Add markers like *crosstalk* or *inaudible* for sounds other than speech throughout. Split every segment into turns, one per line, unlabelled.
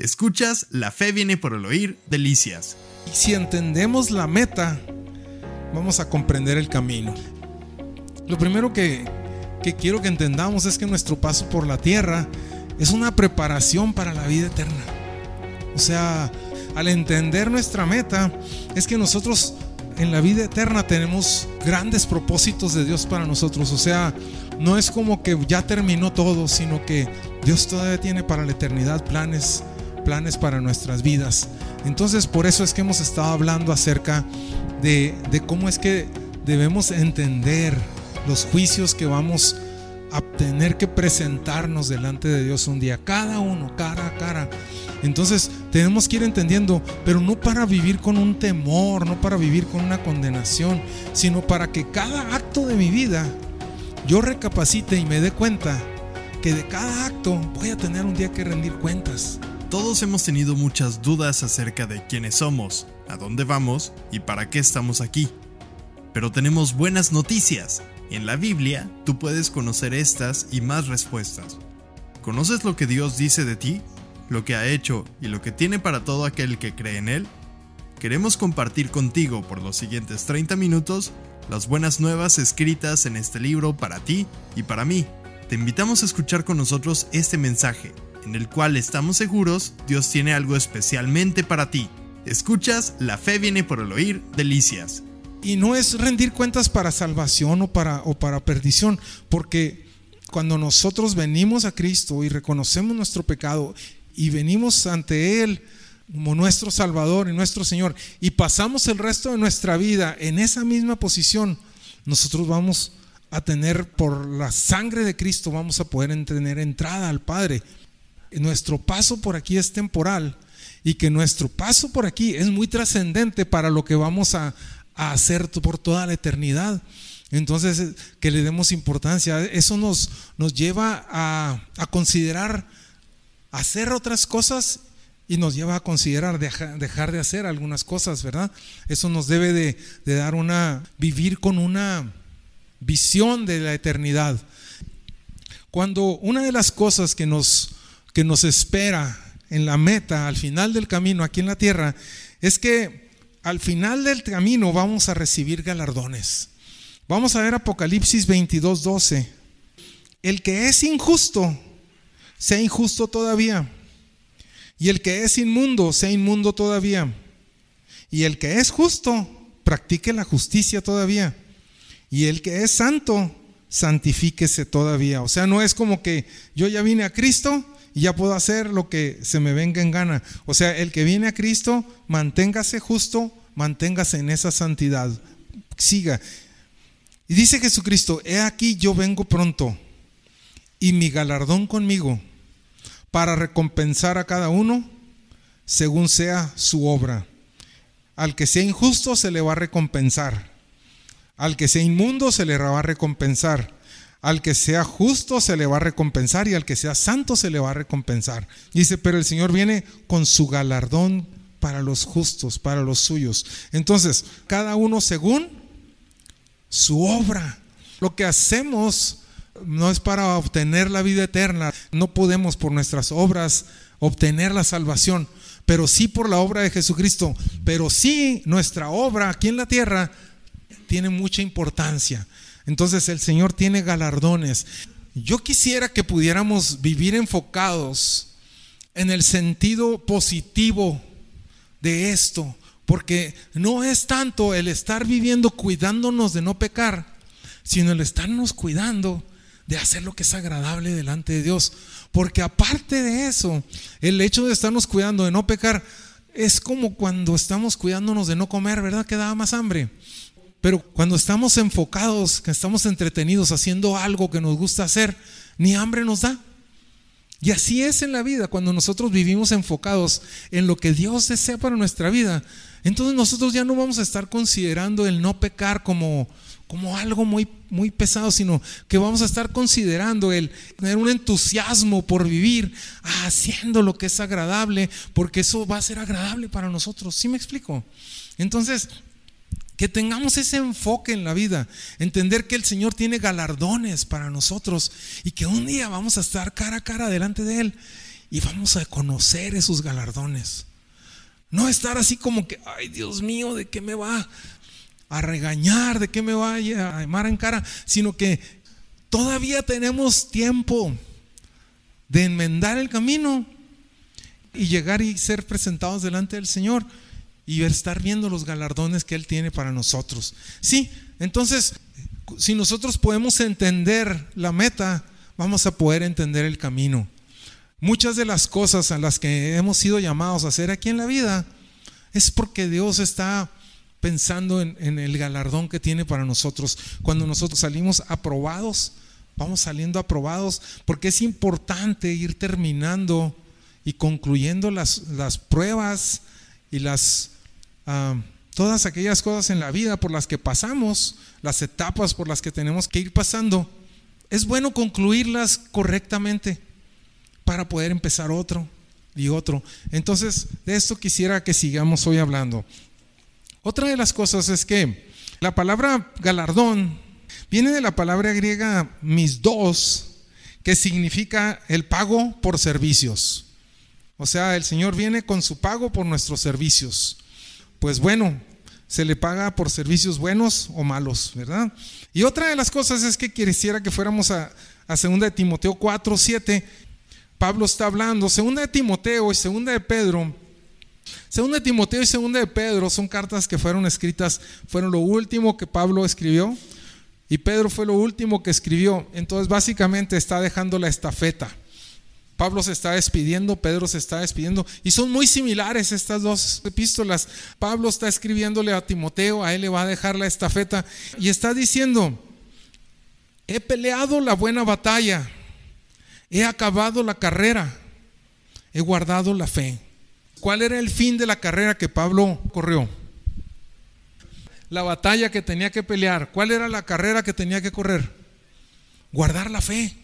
Escuchas La fe viene por el oír, delicias.
Y si entendemos la meta, vamos a comprender el camino. Lo primero que, que quiero que entendamos es que nuestro paso por la tierra es una preparación para la vida eterna. O sea, al entender nuestra meta, es que nosotros en la vida eterna tenemos grandes propósitos de Dios para nosotros. O sea, no es como que ya terminó todo, sino que Dios todavía tiene para la eternidad planes, planes para nuestras vidas. Entonces, por eso es que hemos estado hablando acerca de, cómo es que debemos entender los juicios que vamos a tener que presentarnos delante de Dios un día, cada uno, cara a cara. Entonces tenemos que ir entendiendo, pero no para vivir con un temor, no para vivir con una condenación, sino para que cada acto de mi vida yo recapacite y me dé cuenta que de cada acto voy a tener un día que rendir cuentas.
Todos hemos tenido muchas dudas acerca de quiénes somos, a dónde vamos y para qué estamos aquí. Pero tenemos buenas noticias. En la Biblia tú puedes conocer estas y más respuestas. ¿Conoces lo que Dios dice de ti? ¿Lo que ha hecho y lo que tiene para todo aquel que cree en Él? Queremos compartir contigo por los siguientes 30 minutos las buenas nuevas escritas en este libro para ti y para mí. Te invitamos a escuchar con nosotros este mensaje, en el cual estamos seguros Dios tiene algo especialmente para ti. Escuchas, la fe viene por el oír, delicias.
Y no es rendir cuentas para salvación o para, o para perdición, porque cuando nosotros venimos a Cristo y reconocemos nuestro pecado y venimos ante Él como nuestro Salvador y nuestro Señor y pasamos el resto de nuestra vida en esa misma posición, nosotros vamos a tener por la sangre de Cristo, vamos a poder tener entrada al Padre. Nuestro paso por aquí es temporal y que nuestro paso por aquí es muy trascendente para lo que vamos a, hacer por toda la eternidad. Entonces, que le demos importancia. Eso nos, nos lleva a, considerar hacer otras cosas y nos lleva a considerar dejar, de hacer algunas cosas, ¿verdad? Eso nos debe de, de, dar una, vivir con una visión de la eternidad. Cuando una de las cosas que nos, que nos espera en la meta, al final del camino aquí en la tierra, es que al final del camino vamos a recibir galardones. Vamos a ver Apocalipsis 22, 12. El que es injusto, sea injusto todavía. Y el que es inmundo, sea inmundo todavía. Y el que es justo, practique la justicia todavía. Y el que es santo, santifíquese todavía. O sea, no es como que yo ya vine a Cristo y ya puedo hacer lo que se me venga en gana. O sea, el que viene a Cristo, manténgase justo, manténgase en esa santidad. Siga. Y dice Jesucristo, he aquí yo vengo pronto y mi galardón conmigo para recompensar a cada uno según sea su obra. Al que sea injusto se le va a recompensar. Al que sea inmundo se le va a recompensar. Al que sea justo se le va a recompensar y al que sea santo se le va a recompensar. Dice, pero el Señor viene con su galardón para los justos, para los suyos. Entonces, cada uno según su obra. Lo que hacemos no es para obtener la vida eterna. No podemos por nuestras obras obtener la salvación, pero sí por la obra de Jesucristo. Pero sí nuestra obra aquí en la tierra tiene mucha importancia. Entonces el Señor tiene galardones. Yo quisiera que pudiéramos vivir enfocados en el sentido positivo de esto, porque no es tanto el estar viviendo cuidándonos de no pecar, sino el estarnos cuidando de hacer lo que es agradable delante de Dios. Porque aparte de eso, el hecho de estarnos cuidando de no pecar es como cuando estamos cuidándonos de no comer, ¿verdad? Que da más hambre. Pero cuando estamos enfocados, que estamos entretenidos haciendo algo que nos gusta hacer, ni hambre nos da. Y así es en la vida, cuando nosotros vivimos enfocados en lo que Dios desea para nuestra vida, entonces nosotros ya no vamos a estar considerando el no pecar como, como algo muy, muy pesado, sino que vamos a estar considerando el tener un entusiasmo por vivir haciendo lo que es agradable, porque eso va a ser agradable para nosotros. ¿Sí me explico? Entonces, que tengamos ese enfoque en la vida, entender que el Señor tiene galardones para nosotros y que un día vamos a estar cara a cara delante de Él y vamos a conocer esos galardones. No estar así como que, ay Dios mío, ¿de qué me va a regañar? ¿De qué me va a llamar en cara? Sino que todavía tenemos tiempo de enmendar el camino y llegar y ser presentados delante del Señor y estar viendo los galardones que Él tiene para nosotros. Sí, entonces, si nosotros podemos entender la meta, vamos a poder entender el camino. Muchas de las cosas a las que hemos sido llamados a hacer aquí en la vida es porque Dios está pensando en, el galardón que tiene para nosotros. Cuando nosotros salimos aprobados, vamos saliendo aprobados, porque es importante ir terminando y concluyendo las, las pruebas y las todas aquellas cosas en la vida por las que pasamos, las etapas por las que tenemos que ir pasando. Es bueno concluirlas correctamente para poder empezar otro y otro. Entonces, de esto quisiera que sigamos hoy hablando. Otra de las cosas es que la palabra galardón viene de la palabra griega mis dos, que significa el pago por servicios. O sea, el Señor viene con su pago por nuestros servicios. Pues bueno, se le paga por servicios buenos o malos, ¿verdad? Y otra de las cosas es que quisiera que fuéramos a, a 2 de Timoteo 4, 7, Pablo está hablando. Segunda de Timoteo y segunda de Pedro. Segunda de Timoteo y segunda de Pedro son cartas que fueron escritas, fueron lo último que Pablo escribió y Pedro fue lo último que escribió. Entonces básicamente está dejando la estafeta. Pablo se está despidiendo, Pedro se está despidiendo y son muy similares estas dos epístolas. Pablo está escribiéndole a Timoteo, a él le va a dejar la estafeta y está diciendo, he peleado la buena batalla He acabado la carrera, he guardado la fe. ¿Cuál era el fin de la carrera que Pablo corrió? La batalla que tenía que pelear. ¿Cuál era la carrera que tenía que correr? Guardar la fe.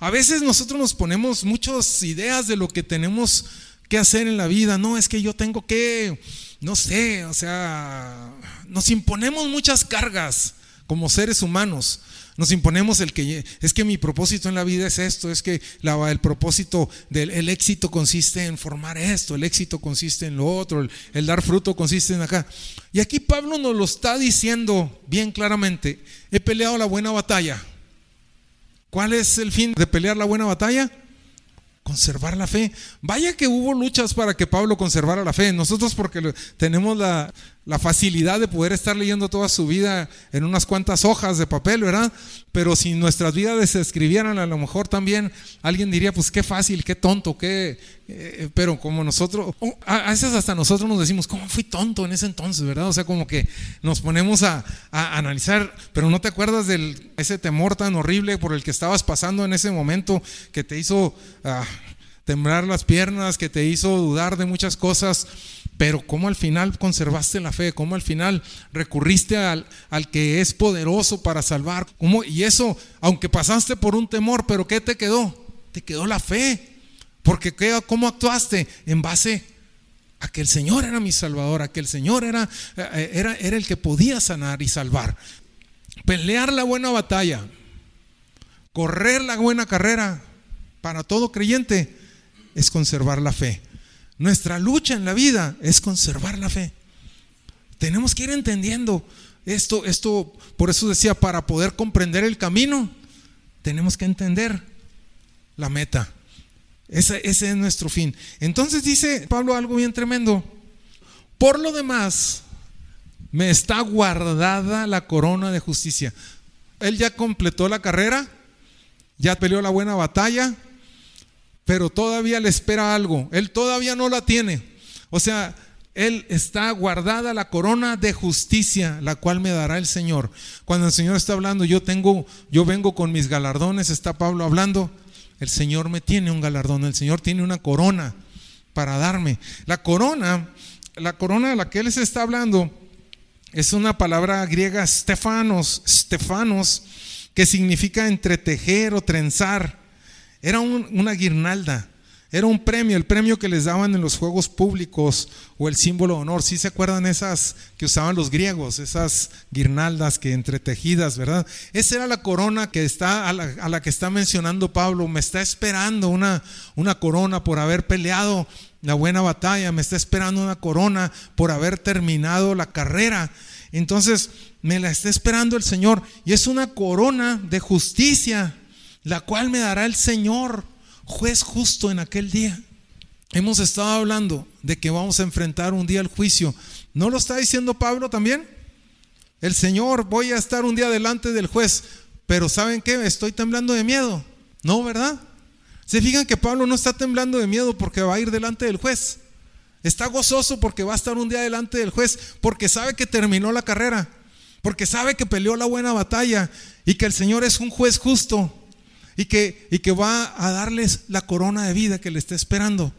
A veces nosotros nos ponemos muchas ideas de lo que tenemos que hacer en la vida. No, es que yo tengo que, no sé, o sea, nos imponemos muchas cargas como seres humanos. Nos imponemos el que es que mi propósito en la vida es esto, es que el propósito del éxito consiste en formar esto, el éxito consiste en lo otro, el, dar fruto consiste en acá. Y aquí Pablo nos lo está diciendo bien claramente, he peleado la buena batalla. ¿Cuál es el fin de pelear la buena batalla? conservar la fe. Vaya que hubo luchas para que Pablo conservara la fe. Nosotros porque tenemos la, la facilidad de poder estar leyendo toda su vida en unas cuantas hojas de papel, ¿verdad? Pero si nuestras vidas se escribieran, a lo mejor también alguien diría, pues qué fácil, qué tonto, qué... Eh, pero como nosotros, a veces hasta nosotros nos decimos, ¿cómo fui tonto en ese entonces, verdad? O sea, como que nos ponemos a, analizar, pero no te acuerdas de ese temor tan horrible por el que estabas pasando en ese momento que te hizo ah, temblar las piernas, que te hizo dudar de muchas cosas pero cómo al final conservaste la fe, cómo al final recurriste al, al que es poderoso para salvar. ¿Cómo? Y eso, aunque pasaste por un temor, pero ¿qué te quedó? Te quedó la fe. Porque ¿cómo actuaste? En base a que el Señor era mi salvador, a que el Señor era, eh, era, era el que podía sanar y salvar. Pelear la buena batalla, correr la buena carrera para todo creyente es conservar la fe. Nuestra lucha en la vida es conservar la fe. Tenemos que ir entendiendo esto, esto, por eso decía, para poder comprender el camino, tenemos que entender la meta. Ese, ese es nuestro fin. Entonces dice Pablo algo bien tremendo. Por lo demás, me está guardada la corona de justicia. Él ya completó la carrera, ya peleó la buena batalla, pero todavía le espera algo. Él todavía no la tiene. O sea, él está guardada la corona de justicia, la cual me dará el Señor. Cuando el Señor está hablando, yo tengo, yo vengo con mis galardones, está Pablo hablando. El Señor me tiene un galardón, el Señor tiene una corona para darme. La corona, la corona de la que él está hablando, es una palabra griega stefanos, stefanos, que significa entretejer o trenzar. Era una guirnalda. Era un premio, el premio que les daban en los juegos públicos o el símbolo de honor. ¿Sí se acuerdan esas que usaban los griegos, esas guirnaldas que entretejidas, verdad? Esa era la corona que está a la, a la que está mencionando Pablo. Me está esperando una, una corona por haber peleado la buena batalla, me está esperando una corona por haber terminado la carrera. Entonces me la está esperando el Señor y es una corona de justicia, la cual me dará el Señor juez justo en aquel día. Hemos estado hablando de que vamos a enfrentar un día el juicio. ¿No lo está diciendo Pablo también? El Señor, voy a estar un día delante del juez, pero ¿saben qué? Estoy temblando de miedo. No, ¿verdad? Se fijan que Pablo no está temblando de miedo porque va a ir delante del juez. Está gozoso porque va a estar un día delante del juez, porque sabe que terminó la carrera, porque sabe que peleó la buena batalla y que el Señor es un juez justo y que, y que va a darles la corona de vida que le está esperando.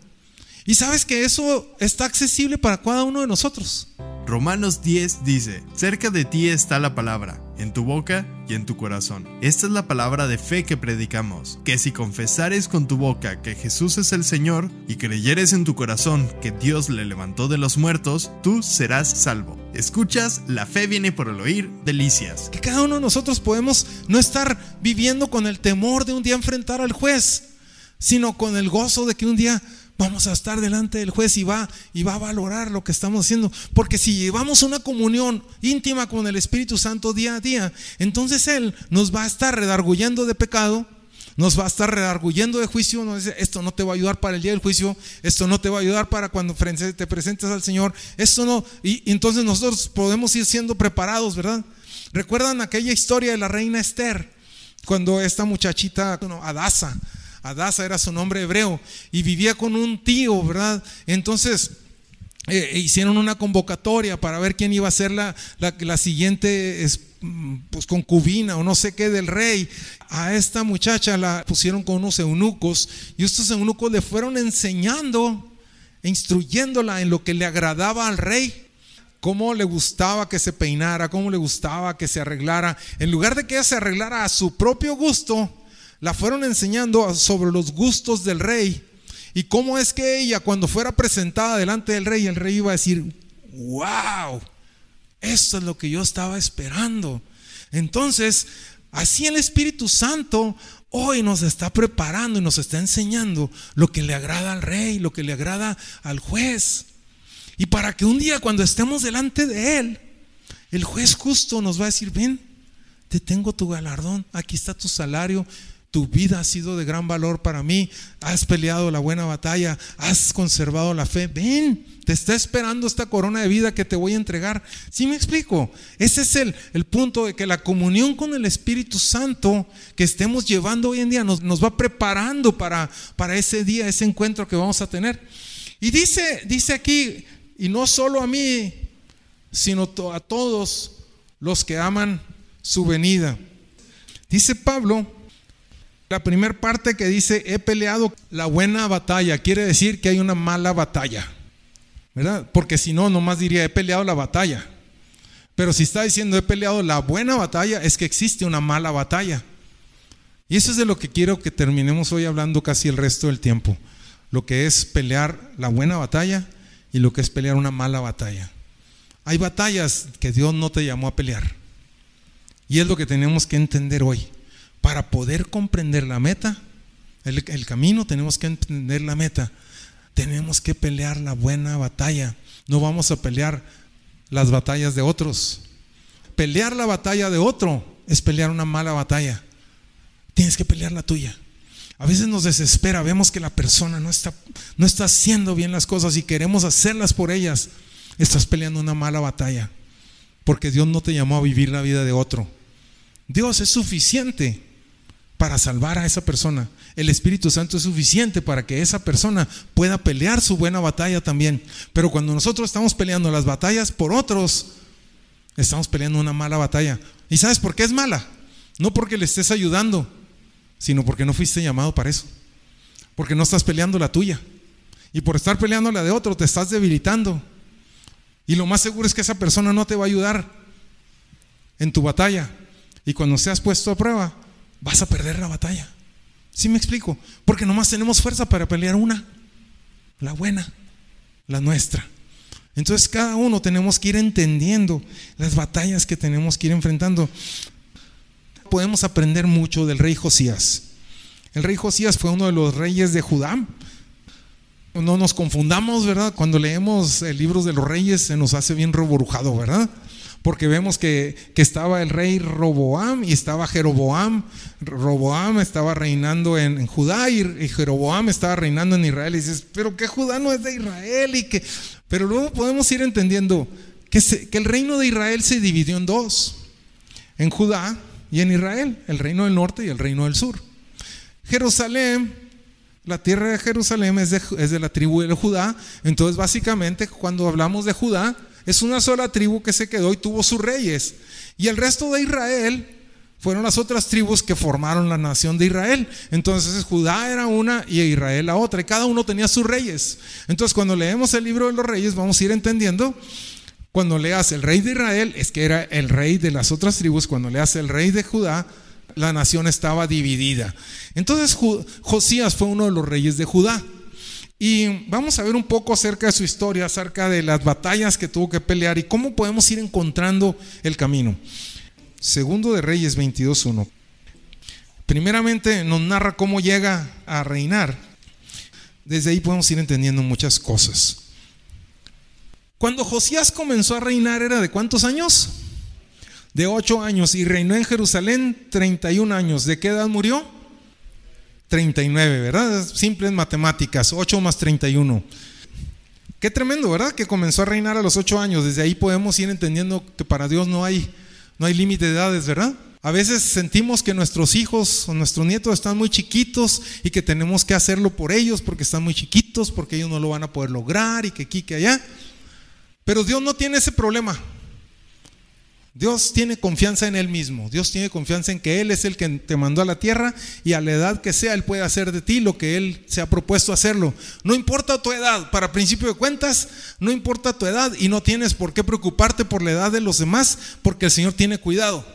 Y sabes que eso está accesible para cada uno de nosotros.
Romanos 10 dice, cerca de ti está la palabra, en tu boca y en tu corazón. Esta es la palabra de fe que predicamos, que si confesares con tu boca que Jesús es el Señor y creyeres en tu corazón que Dios le levantó de los muertos, tú serás salvo. Escuchas, la fe viene por el oír, delicias.
Que cada uno de nosotros podemos no estar viviendo con el temor de un día enfrentar al juez, sino con el gozo de que un día vamos a estar delante del juez y va, y va a valorar lo que estamos haciendo. Porque si llevamos una comunión íntima con el Espíritu Santo día a día, entonces Él nos va a estar redarguyendo de pecado, nos va a estar redarguyendo de juicio. Nos dice, esto no te va a ayudar para el día del juicio, esto no te va a ayudar para cuando te presentes al Señor, esto no. Y, entonces nosotros podemos ir siendo preparados, ¿verdad? ¿Recuerdan aquella historia de la reina Esther? Cuando esta muchachita, bueno, Adasa, Adasa era su nombre hebreo y vivía con un tío, ¿verdad? Entonces eh, hicieron una convocatoria para ver quién iba a ser la, la, siguiente pues, concubina o no sé qué del rey. A esta muchacha la pusieron con unos eunucos y estos eunucos le fueron enseñando, instruyéndola en lo que le agradaba al rey cómo le gustaba que se peinara, cómo le gustaba que se arreglara. En lugar de que ella se arreglara a su propio gusto, la fueron enseñando sobre los gustos del rey y cómo es que ella cuando fuera presentada delante del rey, el rey iba a decir, wow, esto es lo que yo estaba esperando. Entonces, así el Espíritu Santo hoy nos está preparando y nos está enseñando lo que le agrada al rey, lo que le agrada al juez. Y para que un día cuando estemos delante de él, el juez justo nos va a decir, ven, te tengo tu galardón, aquí está tu salario, tu vida ha sido de gran valor para mí, has peleado la buena batalla, has conservado la fe, ven, te está esperando esta corona de vida que te voy a entregar. ¿Sí me explico? Ese es el, el punto de que la comunión con el Espíritu Santo que estemos llevando hoy en día nos, nos va preparando para, para ese día, ese encuentro que vamos a tener. Y dice, dice aquí, y no solo a mí, sino a todos los que aman su venida. Dice Pablo, la primera parte que dice, he peleado la buena batalla, quiere decir que hay una mala batalla. ¿Verdad? Porque si no, nomás diría, he peleado la batalla. Pero si está diciendo, he peleado la buena batalla, es que existe una mala batalla. Y eso es de lo que quiero que terminemos hoy hablando casi el resto del tiempo. Lo que es pelear la buena batalla y lo que es pelear una mala batalla. Hay batallas que Dios no te llamó a pelear. Y es lo que tenemos que entender hoy para poder comprender la meta, el, camino, tenemos que entender la meta. Tenemos que pelear la buena batalla. No vamos a pelear las batallas de otros. Pelear la batalla de otro es pelear una mala batalla. Tienes que pelear la tuya. A veces nos desespera, vemos que la persona no está, no está haciendo bien las cosas y queremos hacerlas por ellas. Estás peleando una mala batalla. Porque Dios no te llamó a vivir la vida de otro. Dios es suficiente para salvar a esa persona. El Espíritu Santo es suficiente para que esa persona pueda pelear su buena batalla también. Pero cuando nosotros estamos peleando las batallas por otros, estamos peleando una mala batalla. ¿Y sabes por qué es mala? No porque le estés ayudando, sino porque no fuiste llamado para eso. Porque no estás peleando la tuya. Y por estar peleando la de otro, te estás debilitando. Y lo más seguro es que esa persona no te va a ayudar en tu batalla. Y cuando seas puesto a prueba, vas a perder la batalla. ¿Sí me explico? Porque nomás tenemos fuerza para pelear una, la buena, la nuestra. Entonces cada uno tenemos que ir entendiendo las batallas que tenemos que ir enfrentando. Podemos aprender mucho del rey Josías. El rey Josías fue uno de los reyes de Judá. No nos confundamos, ¿verdad? Cuando leemos el libro de los reyes se nos hace bien reborujado, ¿verdad? Porque vemos que, estaba el rey Roboam y estaba Jeroboam. Roboam estaba reinando en, Judá y, Jeroboam estaba reinando en Israel. Y dices, pero que Judá no es de Israel y que... Pero luego podemos ir entendiendo que, que el reino de Israel se dividió en dos, en Judá y en Israel, el reino del norte y el reino del sur. Jerusalén la tierra de Jerusalén es de, la tribu de Judá. Entonces, básicamente, cuando hablamos de Judá, es una sola tribu que se quedó y tuvo sus reyes. Y el resto de Israel fueron las otras tribus que formaron la nación de Israel. Entonces Judá era una y Israel la otra. Y cada uno tenía sus reyes. Entonces cuando leemos el libro de los reyes vamos a ir entendiendo. Cuando leas el rey de Israel, es que era el rey de las otras tribus. Cuando leas el rey de Judá, la nación estaba dividida. Entonces Josías fue uno de los reyes de Judá. Y vamos a ver un poco acerca de su historia, acerca de las batallas que tuvo que pelear y cómo podemos ir encontrando el camino. Segundo de Reyes 22.1. Primeramente nos narra cómo llega a reinar. Desde ahí podemos ir entendiendo muchas cosas. Cuando Josías comenzó a reinar era de cuántos años? De ocho años y reinó en Jerusalén 31 años. ¿De qué edad murió? 39, ¿verdad? Simples matemáticas, 8 más 31. Qué tremendo, ¿verdad? Que comenzó a reinar a los 8 años. Desde ahí podemos ir entendiendo que para Dios no hay, no hay límite de edades, ¿verdad? A veces sentimos que nuestros hijos o nuestros nietos están muy chiquitos y que tenemos que hacerlo por ellos porque están muy chiquitos, porque ellos no lo van a poder lograr y que aquí, que allá. Pero Dios no tiene ese problema. Dios tiene confianza en Él mismo. Dios tiene confianza en que Él es el que te mandó a la tierra y a la edad que sea, Él puede hacer de ti lo que Él se ha propuesto hacerlo. No importa tu edad, para principio de cuentas, no importa tu edad y no tienes por qué preocuparte por la edad de los demás porque el Señor tiene cuidado.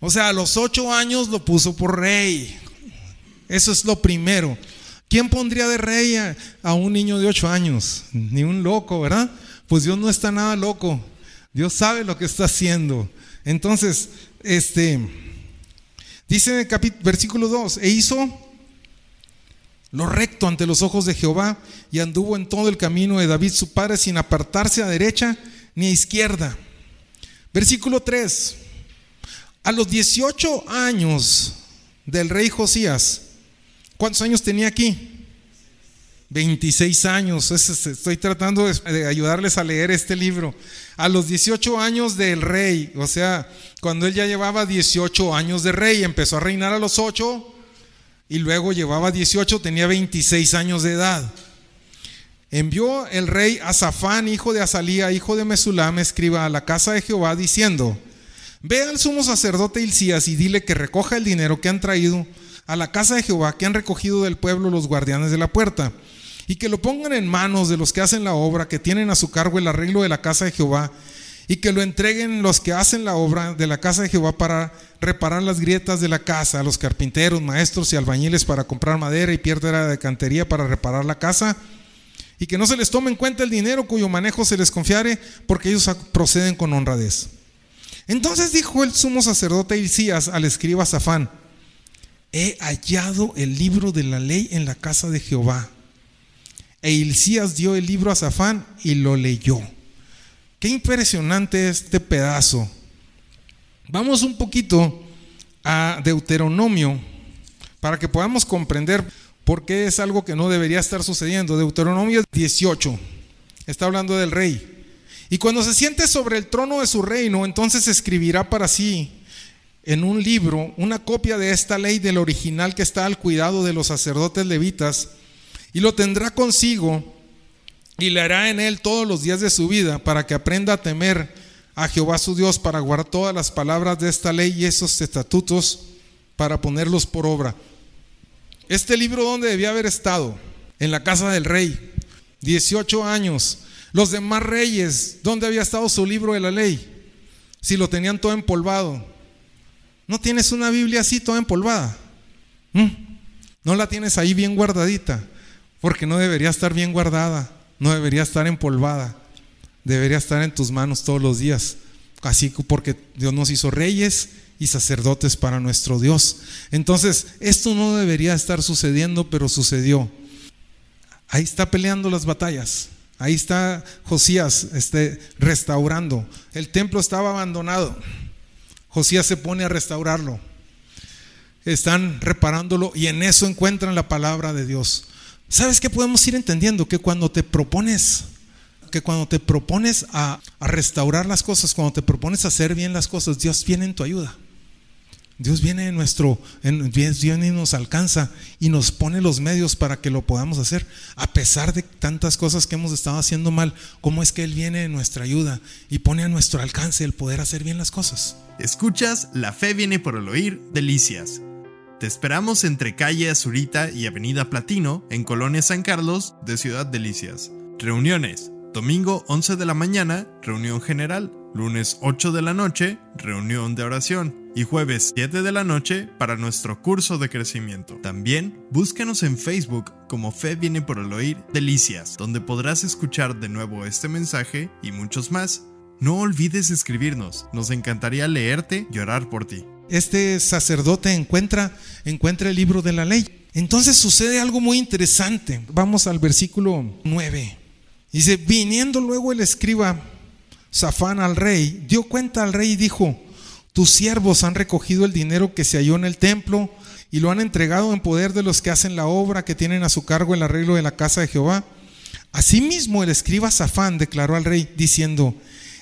O sea, a los ocho años lo puso por rey. Eso es lo primero. ¿Quién pondría de rey a, un niño de ocho años? Ni un loco, ¿verdad? Pues Dios no está nada loco. Dios sabe lo que está haciendo. Entonces, este, dice en el capítulo, versículo 2, e hizo lo recto ante los ojos de Jehová y anduvo en todo el camino de David su padre sin apartarse a derecha ni a izquierda. Versículo 3, a los 18 años del rey Josías, ¿cuántos años tenía aquí? 26 años, estoy tratando de ayudarles a leer este libro. A los 18 años del rey, o sea, cuando él ya llevaba 18 años de rey, empezó a reinar a los 8 y luego llevaba 18, tenía 26 años de edad. Envió el rey a Zafán, hijo de Azalía, hijo de Mesulam, escriba a la casa de Jehová, diciendo, Ve al sumo sacerdote Hilcías y dile que recoja el dinero que han traído a la casa de Jehová, que han recogido del pueblo los guardianes de la puerta y que lo pongan en manos de los que hacen la obra, que tienen a su cargo el arreglo de la casa de Jehová, y que lo entreguen los que hacen la obra de la casa de Jehová para reparar las grietas de la casa, a los carpinteros, maestros y albañiles para comprar madera y piedra de cantería para reparar la casa, y que no se les tome en cuenta el dinero cuyo manejo se les confiare, porque ellos proceden con honradez. Entonces dijo el sumo sacerdote Isías al escriba Safán, he hallado el libro de la ley en la casa de Jehová. E Hilcías dio el libro a Zafán y lo leyó. Qué impresionante este pedazo. Vamos un poquito a Deuteronomio para que podamos comprender por qué es algo que no debería estar sucediendo. Deuteronomio 18 está hablando del rey. Y cuando se siente sobre el trono de su reino, entonces escribirá para sí en un libro una copia de esta ley del original que está al cuidado de los sacerdotes levitas y lo tendrá consigo y le hará en él todos los días de su vida para que aprenda a temer a Jehová su Dios para guardar todas las palabras de esta ley y esos estatutos para ponerlos por obra. Este libro donde debía haber estado, en la casa del rey, 18 años. Los demás reyes, ¿dónde había estado su libro de la ley? Si lo tenían todo empolvado. ¿No tienes una Biblia así toda empolvada? ¿Mm? No la tienes ahí bien guardadita, porque no debería estar bien guardada, no debería estar empolvada, debería estar en tus manos todos los días. Así porque Dios nos hizo reyes y sacerdotes para nuestro Dios. Entonces, esto no debería estar sucediendo, pero sucedió. Ahí está peleando las batallas. Ahí está Josías este, restaurando. El templo estaba abandonado. Josías se pone a restaurarlo. Están reparándolo y en eso encuentran la palabra de Dios. ¿Sabes qué podemos ir entendiendo? Que cuando te propones, que cuando te propones a, restaurar las cosas, cuando te propones a hacer bien las cosas, Dios viene en tu ayuda. Dios viene en nuestro, Dios viene y nos alcanza y nos pone los medios para que lo podamos hacer. A pesar de tantas cosas que hemos estado haciendo mal, ¿cómo es que Él viene en nuestra ayuda y pone a nuestro alcance el poder hacer bien las cosas?
Escuchas La Fe viene por el oír, Delicias. Te esperamos entre calle Azurita y Avenida Platino, en Colonia San Carlos, de Ciudad Delicias. Reuniones. Domingo 11 de la mañana, reunión general. Lunes 8 de la noche, reunión de oración. Y jueves 7 de la noche para nuestro curso de crecimiento. También búscanos en Facebook como Fe viene por el oír Delicias, donde podrás escuchar de nuevo este mensaje y muchos más. No olvides escribirnos, nos encantaría leerte y orar por ti.
Este sacerdote encuentra, encuentra el libro de la ley. Entonces sucede algo muy interesante. Vamos al versículo 9. Dice, viniendo luego el escriba Safán al rey, dio cuenta al rey y dijo, tus siervos han recogido el dinero que se halló en el templo y lo han entregado en poder de los que hacen la obra, que tienen a su cargo el arreglo de la casa de Jehová. Asimismo el escriba Safán declaró al rey diciendo,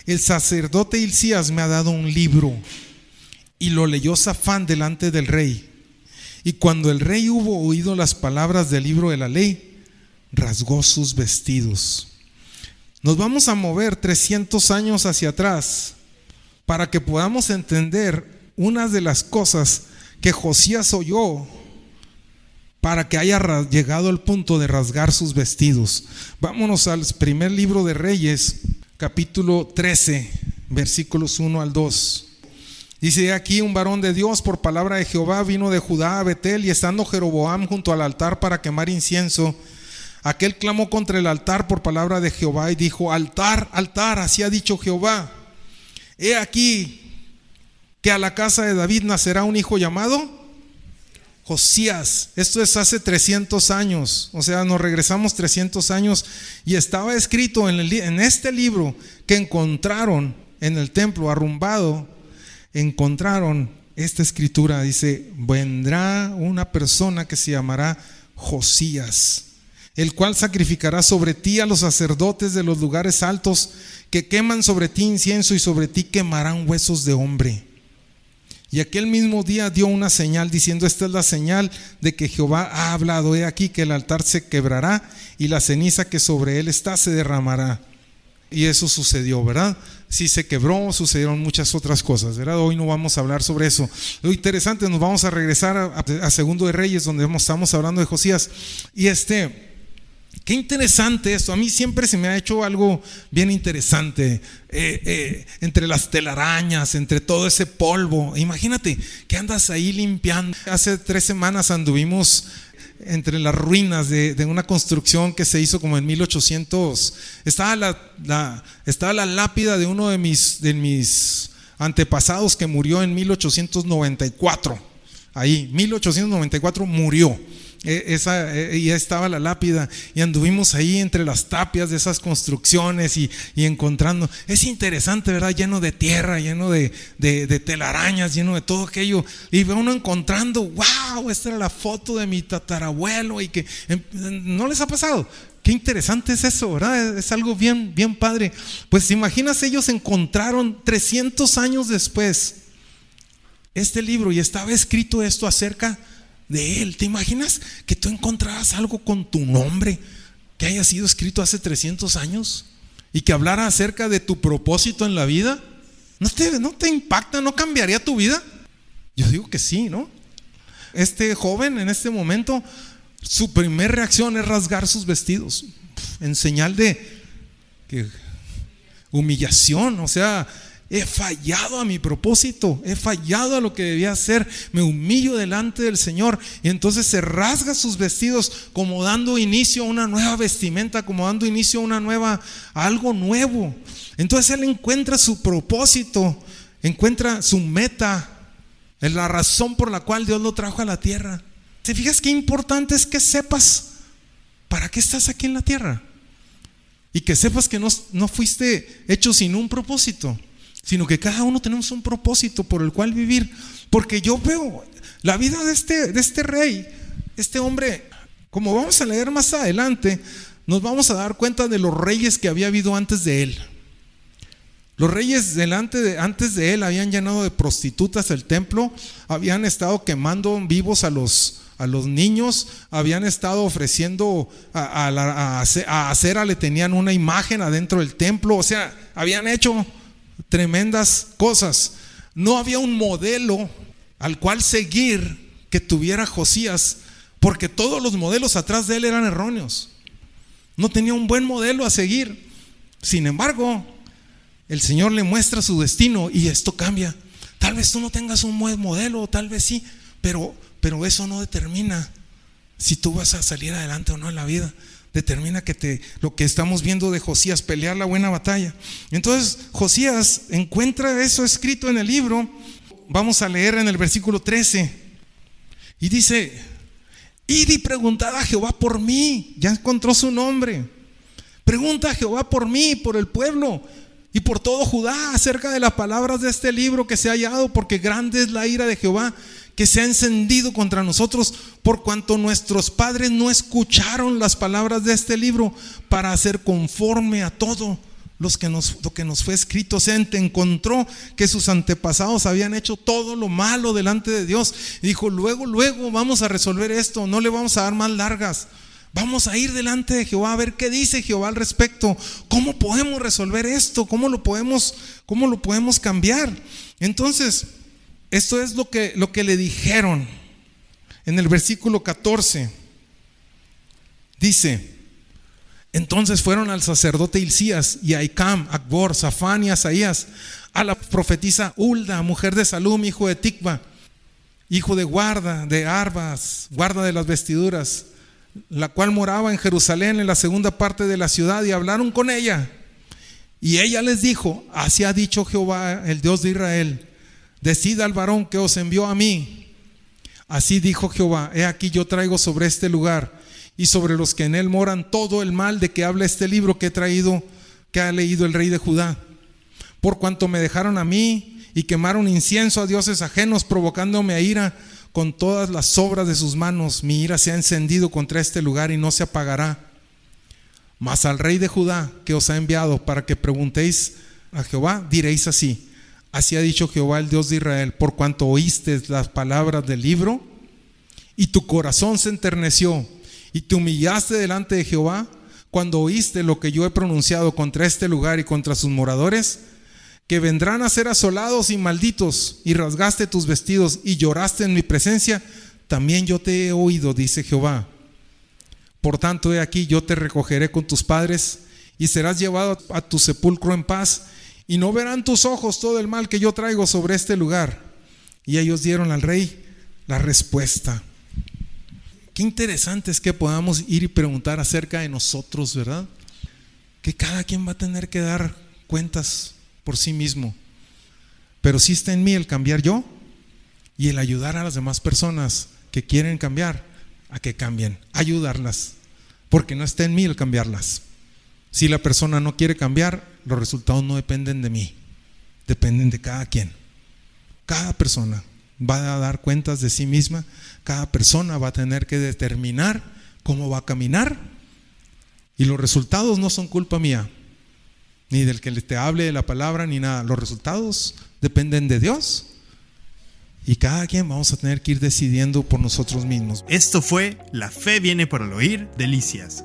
el sacerdote Hilcías me ha dado un libro. Y lo leyó Safán delante del rey. Y cuando el rey hubo oído las palabras del libro de la ley, rasgó sus vestidos. Nos vamos a mover 300 años hacia atrás para que podamos entender unas de las cosas que Josías oyó para que haya llegado al punto de rasgar sus vestidos. Vámonos al primer libro de Reyes, capítulo 13, versículos 1 al 2. Dice aquí un varón de Dios por palabra de Jehová vino de Judá a Betel y estando Jeroboam junto al altar para quemar incienso, Aquel clamó contra el altar por palabra de Jehová y dijo, altar, altar, así ha dicho Jehová. He aquí que a la casa de David nacerá un hijo llamado Josías. Esto es hace 300 años, o sea, nos regresamos 300 años y estaba escrito en, en este libro que encontraron en el templo arrumbado, encontraron esta escritura, dice, vendrá una persona que se llamará Josías el cual sacrificará sobre ti a los sacerdotes de los lugares altos, que queman sobre ti incienso y sobre ti quemarán huesos de hombre. Y aquel mismo día dio una señal diciendo, esta es la señal de que Jehová ha hablado, he aquí que el altar se quebrará y la ceniza que sobre él está se derramará. Y eso sucedió, ¿verdad? Si se quebró, sucedieron muchas otras cosas, ¿verdad? Hoy no vamos a hablar sobre eso. Lo interesante, nos vamos a regresar a, Segundo de Reyes, donde estamos hablando de Josías. Y este, Qué interesante esto. A mí siempre se me ha hecho algo bien interesante. Eh, eh, entre las telarañas, entre todo ese polvo. Imagínate que andas ahí limpiando. Hace tres semanas anduvimos entre las ruinas de, una construcción que se hizo como en 1800. Estaba la, estaba la lápida de uno de mis, de mis antepasados que murió en 1894. Ahí, 1894 murió. E, esa, e, y estaba la lápida y anduvimos ahí entre las tapias de esas construcciones y, encontrando. Es interesante, ¿verdad? Lleno de tierra, lleno de, telarañas, lleno de todo aquello. Y uno encontrando, wow, esta era la foto de mi tatarabuelo y que em, no les ha pasado. Qué interesante es eso, ¿verdad? Es algo bien, bien padre. Pues imaginas, ellos encontraron 300 años después este libro y estaba escrito esto acerca de Él. ¿Te imaginas que tú encontraras algo con tu nombre que haya sido escrito hace 300 años y que hablara acerca de tu propósito en la vida? ¿No te, no te impacta? ¿No cambiaría tu vida? Yo digo que sí, ¿no? Este joven en este momento, su primera reacción es rasgar sus vestidos en señal de humillación, o sea, he fallado a mi propósito, he fallado a lo que debía hacer, me humillo delante del Señor. Y entonces se rasga sus vestidos como dando inicio a una nueva vestimenta, como dando inicio a una nueva, a algo nuevo. Entonces él encuentra su propósito, encuentra su meta, es la razón por la cual Dios lo trajo a la tierra. ¿Te fijas qué importante es que sepas para qué estás aquí en la tierra? Y que sepas que no, no fuiste hecho sin un propósito sino que cada uno tenemos un propósito por el cual vivir. Porque yo veo la vida de este, de este rey, este hombre, como vamos a leer más adelante, nos vamos a dar cuenta de los reyes que había habido antes de él. Los reyes delante de, antes de él habían llenado de prostitutas el templo, habían estado quemando vivos a los, a los niños, habían estado ofreciendo a, a, a, Acera, le tenían una imagen adentro del templo, o sea, habían hecho tremendas cosas. No había un modelo al cual seguir que tuviera Josías, porque todos los modelos atrás de él eran erróneos. No tenía un buen modelo a seguir. Sin embargo, el Señor le muestra su destino y esto cambia. Tal vez tú no tengas un buen modelo, tal vez sí, pero, pero eso no determina si tú vas a salir adelante o no en la vida determina que te, lo que estamos viendo de Josías, pelear la buena batalla. Entonces Josías encuentra eso escrito en el libro, vamos a leer en el versículo 13, y dice, id y preguntad a Jehová por mí, ya encontró su nombre, pregunta a Jehová por mí, por el pueblo. Y por todo Judá acerca de las palabras de este libro que se ha hallado, porque grande es la ira de Jehová que se ha encendido contra nosotros por cuanto nuestros padres no escucharon las palabras de este libro para hacer conforme a todo lo que nos fue escrito. O sea, encontró que sus antepasados habían hecho todo lo malo delante de Dios. Y dijo, luego, luego vamos a resolver esto, no le vamos a dar más largas. Vamos a ir delante de Jehová a ver qué dice Jehová al respecto. ¿Cómo podemos resolver esto? ¿Cómo lo podemos, cómo lo podemos cambiar? Entonces, esto es lo que, lo que le dijeron en el versículo 14. Dice, entonces fueron al sacerdote Hilcías y a Icam, Akbor, Safán y Asaías, a la profetisa Ulda, mujer de Salum, hijo de Tikva, hijo de guarda de Arbas, guarda de las vestiduras, la cual moraba en Jerusalén en la segunda parte de la ciudad y hablaron con ella. Y ella les dijo, así ha dicho Jehová, el Dios de Israel, Decida al varón que os envió a mí. Así dijo Jehová, he aquí yo traigo sobre este lugar y sobre los que en él moran todo el mal de que habla este libro que he traído, que ha leído el rey de Judá. Por cuanto me dejaron a mí y quemaron incienso a dioses ajenos, provocándome a ira con todas las obras de sus manos, mi ira se ha encendido contra este lugar y no se apagará. Mas al rey de Judá que os ha enviado para que preguntéis a Jehová, diréis así, Así ha dicho Jehová, el Dios de Israel, por cuanto oíste las palabras del libro y tu corazón se enterneció y te humillaste delante de Jehová cuando oíste lo que yo he pronunciado contra este lugar y contra sus moradores, que vendrán a ser asolados y malditos, y rasgaste tus vestidos y lloraste en mi presencia, también yo te he oído, dice Jehová. Por tanto, he aquí, yo te recogeré con tus padres y serás llevado a tu sepulcro en paz y no verán tus ojos todo el mal que yo traigo sobre este lugar. Y ellos dieron al rey la respuesta. Qué interesante es que podamos ir y preguntar acerca de nosotros, ¿verdad? Que cada quien va a tener que dar cuentas por sí mismo. Pero si está en mí el cambiar yo y el ayudar a las demás personas que quieren cambiar a que cambien, ayudarlas, porque no está en mí el cambiarlas. Si la persona no quiere cambiar, los resultados no dependen de mí, dependen de cada quien. Cada persona va a dar cuentas de sí misma, cada persona va a tener que determinar cómo va a caminar y los resultados no son culpa mía, ni del que te hable de la palabra, ni nada. Los resultados dependen de Dios. Y cada quien vamos a tener que ir decidiendo por nosotros mismos.
Esto fue La Fe viene por el oír, Delicias.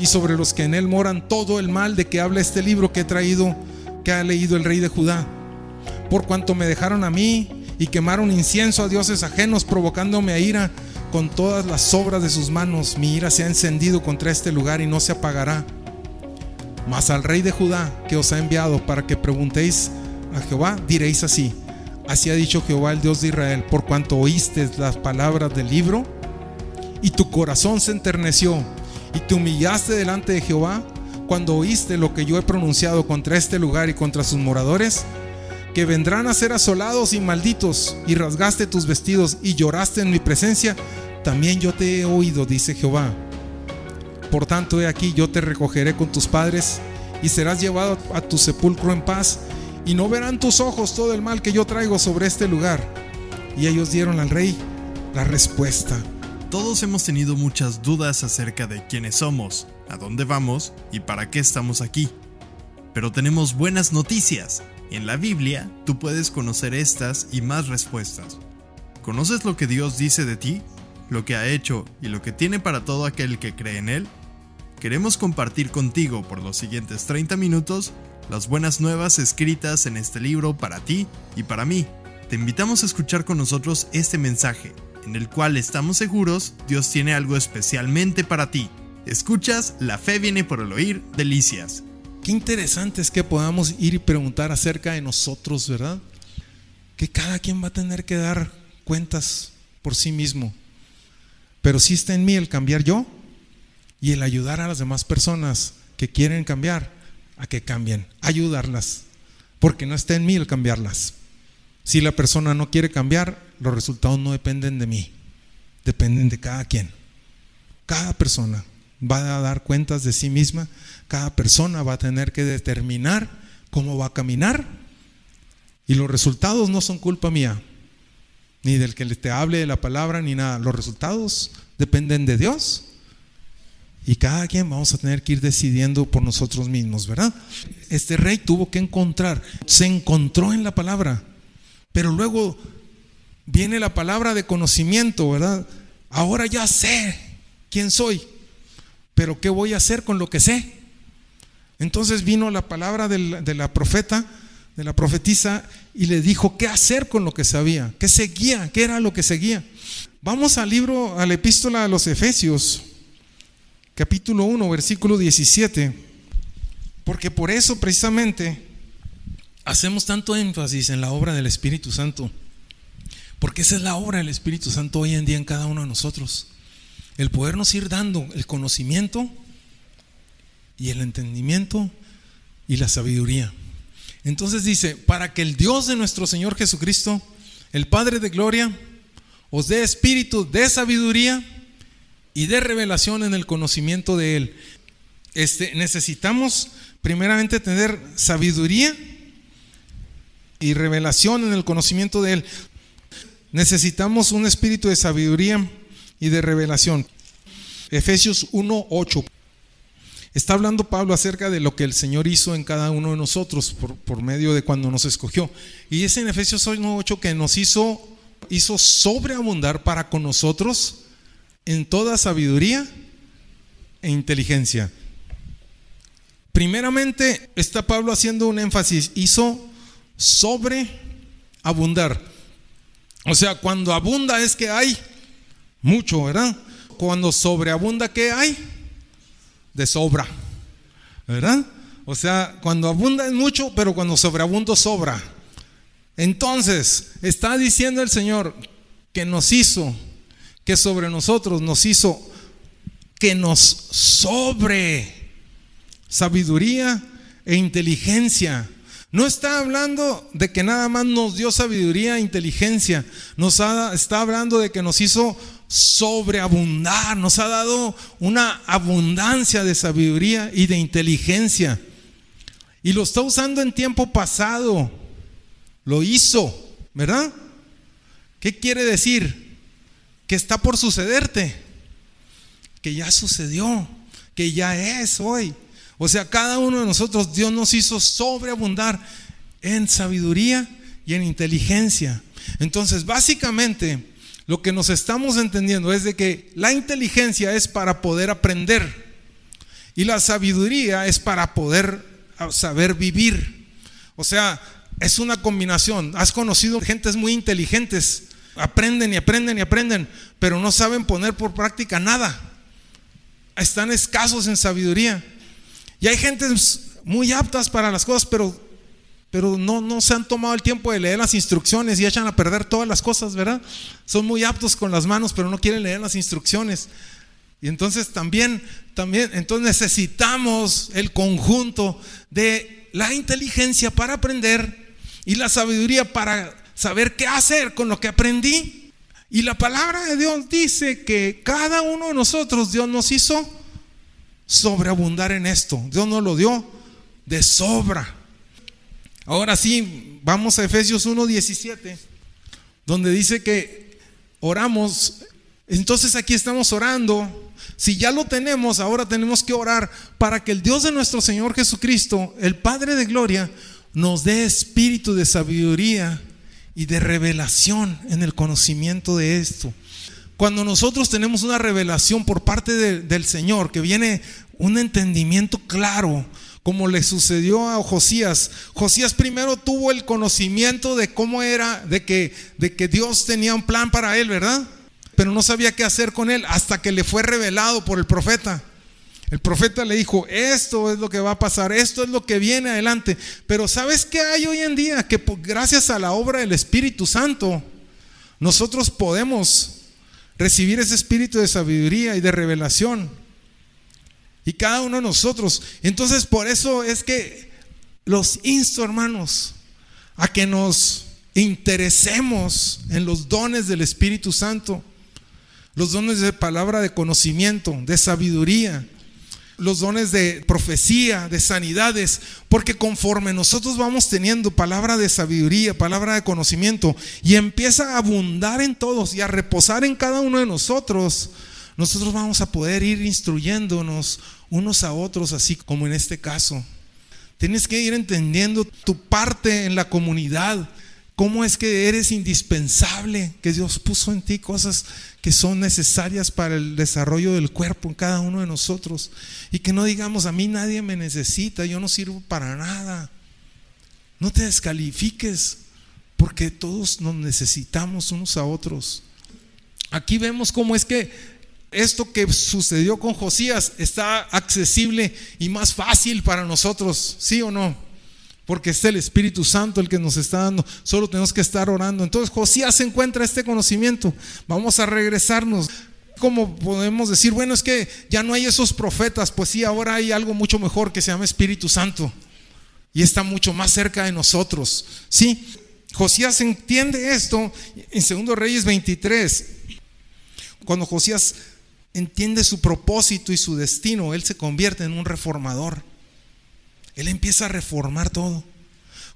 Y sobre los que en él moran todo el mal de que habla este libro que he traído, que ha leído el rey de Judá. Por cuanto me dejaron a mí y quemaron incienso a dioses ajenos, provocándome a ira con todas las obras de sus manos, mi ira se ha encendido contra este lugar y no se apagará. Mas al rey de Judá que os ha enviado para que preguntéis a Jehová, diréis así, así ha dicho Jehová el Dios de Israel, por cuanto oíste las palabras del libro y tu corazón se enterneció y te humillaste delante de Jehová cuando oíste lo que yo he pronunciado contra este lugar y contra sus moradores, que vendrán a ser asolados y malditos, y rasgaste tus vestidos y lloraste en mi presencia, también yo te he oído, dice Jehová. Por tanto, he aquí, yo te recogeré con tus padres, y serás llevado a tu sepulcro en paz, y no verán tus ojos todo el mal que yo traigo sobre este lugar. Y ellos dieron al rey la respuesta.
Todos hemos tenido muchas dudas acerca de quiénes somos, a dónde vamos y para qué estamos aquí. Pero tenemos buenas noticias. En la Biblia tú puedes conocer estas y más respuestas. ¿Conoces lo que Dios dice de ti? ¿Lo que ha hecho y lo que tiene para todo aquel que cree en Él? Queremos compartir contigo por los siguientes 30 minutos las buenas nuevas escritas en este libro para ti y para mí. Te invitamos a escuchar con nosotros este mensaje en el cual estamos seguros Dios tiene algo especialmente para ti. Escuchas, la fe viene por el oír, delicias.
Qué interesante es que podamos ir y preguntar acerca de nosotros, ¿verdad? Que cada quien va a tener que dar cuentas por sí mismo. Pero si está en mí el cambiar yo y el ayudar a las demás personas que quieren cambiar a que cambien, ayudarlas, porque no está en mí el cambiarlas. Si la persona no quiere cambiar, los resultados no dependen de mí, dependen de cada quien. Cada persona va a dar cuentas de sí misma, cada persona va a tener que determinar cómo va a caminar y los resultados no son culpa mía, ni del que te hable de la palabra, ni nada. Los resultados dependen de Dios. Y cada quien vamos a tener que ir decidiendo por nosotros mismos, ¿verdad? Este rey tuvo que encontrar, se encontró en la palabra, pero luego viene la palabra de conocimiento, ¿verdad? Ahora ya sé quién soy, pero ¿qué voy a hacer con lo que sé? Entonces vino la palabra de la, profeta, de la profetisa, y le dijo qué hacer con lo que sabía, qué seguía, qué era lo que seguía. Vamos al libro, a la epístola de los Efesios, capítulo 1, versículo 17, porque por eso precisamente hacemos tanto énfasis en la obra del Espíritu Santo. Porque esa es la obra del Espíritu Santo hoy en día en cada uno de nosotros. El podernos ir dando el conocimiento y el entendimiento y la sabiduría. Entonces dice, para que el Dios de nuestro Señor Jesucristo, el Padre de Gloria, os dé espíritu de sabiduría y de revelación en el conocimiento de Él. Este, necesitamos primeramente tener sabiduría y revelación en el conocimiento de Él necesitamos un espíritu de sabiduría y de revelación. Efesios 1.8. Está hablando Pablo acerca de lo que el Señor hizo en cada uno de nosotros por, medio de cuando nos escogió. Y es en Efesios 1.8 que nos hizo, hizo sobreabundar para con nosotros en toda sabiduría e inteligencia. Primeramente está Pablo haciendo un énfasis, hizo sobreabundar. O sea, cuando abunda es que hay mucho, ¿verdad? Cuando sobreabunda, ¿qué hay? De sobra, ¿verdad? O sea, cuando abunda es mucho, pero cuando sobreabunda sobra. Entonces, está diciendo el Señor que nos hizo, que sobre nosotros nos hizo, que nos sobre sabiduría e inteligencia No está hablando de que nada más nos dio sabiduría e inteligencia. Nos está hablando de que nos hizo sobreabundar. Nos ha dado una abundancia de sabiduría y de inteligencia. Y lo está usando en tiempo pasado. Lo hizo, ¿verdad? ¿Qué quiere decir? Que está por sucederte. Que ya sucedió. Que ya es hoy. O sea, cada uno de nosotros Dios nos hizo sobreabundar en sabiduría y en inteligencia. Entonces, básicamente, lo que nos estamos entendiendo es de que la inteligencia es para poder aprender y la sabiduría es para poder saber vivir. O sea, es una combinación. Has conocido gentes muy inteligentes, aprenden y aprenden y aprenden, pero no saben poner por práctica nada. Están escasos en sabiduría. Y hay gente muy aptas para las cosas, pero, pero no, no se han tomado el tiempo de leer las instrucciones y echan a perder todas las cosas, ¿verdad? Son muy aptos con las manos, pero no quieren leer las instrucciones. Y entonces también, también, entonces necesitamos el conjunto de la inteligencia para aprender y la sabiduría para saber qué hacer con lo que aprendí. Y la palabra de Dios dice que cada uno de nosotros Dios nos hizo sobreabundar en esto. Dios nos lo dio de sobra. Ahora sí, vamos a Efesios 1:17, donde dice que oramos. Entonces aquí estamos orando. Si ya lo tenemos, ahora tenemos que orar para que el Dios de nuestro Señor Jesucristo, el Padre de Gloria, nos dé espíritu de sabiduría y de revelación en el conocimiento de esto. Cuando nosotros tenemos una revelación por parte del Señor, que viene un entendimiento claro, como le sucedió a Josías. Josías primero tuvo el conocimiento de cómo era, de que, de que Dios tenía un plan para él, ¿verdad? Pero no sabía qué hacer con él hasta que le fue revelado por el profeta. El profeta le dijo, esto es lo que va a pasar, esto es lo que viene adelante. Pero ¿sabes qué hay hoy en día? Que gracias a la obra del Espíritu Santo, nosotros podemos recibir ese espíritu de sabiduría y de revelación. Y cada uno de nosotros. Entonces por eso es que los insto, hermanos, a que nos interesemos en los dones del Espíritu Santo, los dones de palabra de conocimiento, de sabiduría, los dones de profecía, de sanidades, porque conforme nosotros vamos teniendo palabra de sabiduría, palabra de conocimiento, y empieza a abundar en todos y a reposar en cada uno de nosotros, nosotros vamos a poder ir instruyéndonos unos a otros, así como en este caso. Tienes que ir entendiendo tu parte en la comunidad, cómo es que eres indispensable, que Dios puso en ti cosas que son necesarias para el desarrollo del cuerpo en cada uno de nosotros. Y que no digamos, a mí nadie me necesita, yo no sirvo para nada. No te descalifiques, porque todos nos necesitamos unos a otros. Aquí vemos cómo es que esto que sucedió con Josías está accesible y más fácil para nosotros, ¿sí o no? Porque es el Espíritu Santo el que nos está dando, solo tenemos que estar orando. Entonces Josías encuentra este conocimiento, vamos a regresarnos. ¿Cómo podemos decir, bueno, es que ya no hay esos profetas? Pues sí, ahora hay algo mucho mejor que se llama Espíritu Santo y está mucho más cerca de nosotros. Sí, Josías entiende esto en 2 Reyes 23. Cuando Josías entiende su propósito y su destino, él se convierte en un reformador. Él empieza a reformar todo.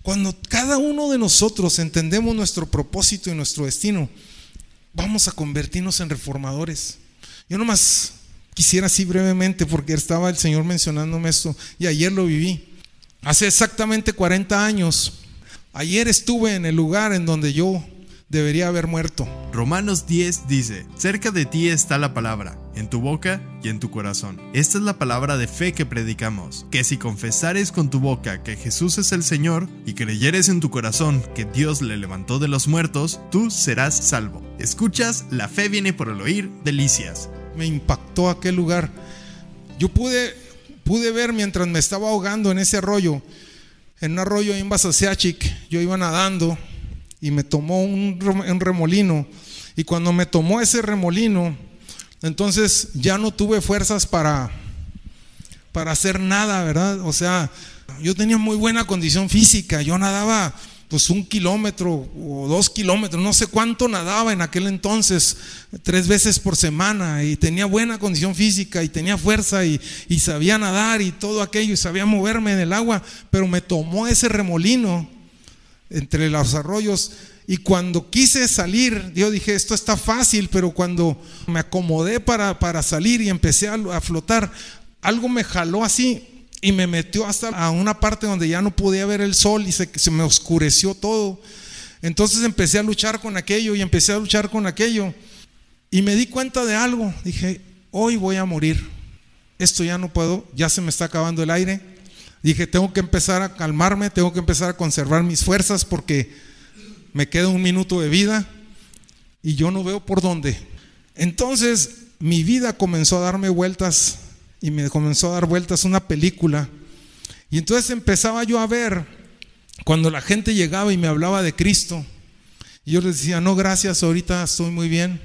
Cuando cada uno de nosotros entendemos nuestro propósito y nuestro destino, vamos a convertirnos en reformadores. Yo nomás quisiera así brevemente, porque estaba el Señor mencionándome esto y ayer lo viví. Hace exactamente 40 años, ayer estuve en el lugar en donde yo debería haber muerto.
Romanos 10 dice, cerca de ti está la palabra, en tu boca y en tu corazón. Esta es la palabra de fe que predicamos, que si confesares con tu boca que Jesús es el Señor y creyeres en tu corazón que Dios le levantó de los muertos, tú serás salvo. Escuchas, la fe viene por el oír, delicias.
Me impactó aquel lugar. Yo pude, pude ver mientras me estaba ahogando en ese arroyo, en un arroyo en Basaseachic, yo iba nadando y me tomó un, remolino. Y cuando me tomó ese remolino, entonces ya no tuve fuerzas para, para hacer nada, ¿verdad? O sea, yo tenía muy buena condición física, yo nadaba pues un kilómetro o dos kilómetros, no sé cuánto nadaba en aquel entonces, tres veces por semana, y tenía buena condición física y tenía fuerza y, y sabía nadar y todo aquello y sabía moverme en el agua, pero me tomó ese remolino entre los arroyos y cuando quise salir, yo dije, esto está fácil, pero cuando me acomodé para, para salir y empecé a, a flotar, algo me jaló así y me metió hasta a una parte donde ya no podía ver el sol y se, se, me oscureció todo. Entonces empecé a luchar con aquello y empecé a luchar con aquello. Y me di cuenta de algo. Dije, hoy voy a morir. Esto ya no puedo, ya se me está acabando el aire. Dije, tengo que empezar a calmarme, tengo que empezar a conservar mis fuerzas porque me queda un minuto de vida y yo no veo por dónde. Entonces mi vida comenzó a darme vueltas y me comenzó a dar vueltas una película. Y entonces empezaba yo a ver cuando la gente llegaba y me hablaba de Cristo. Y yo les decía, no, gracias, ahorita estoy muy bien.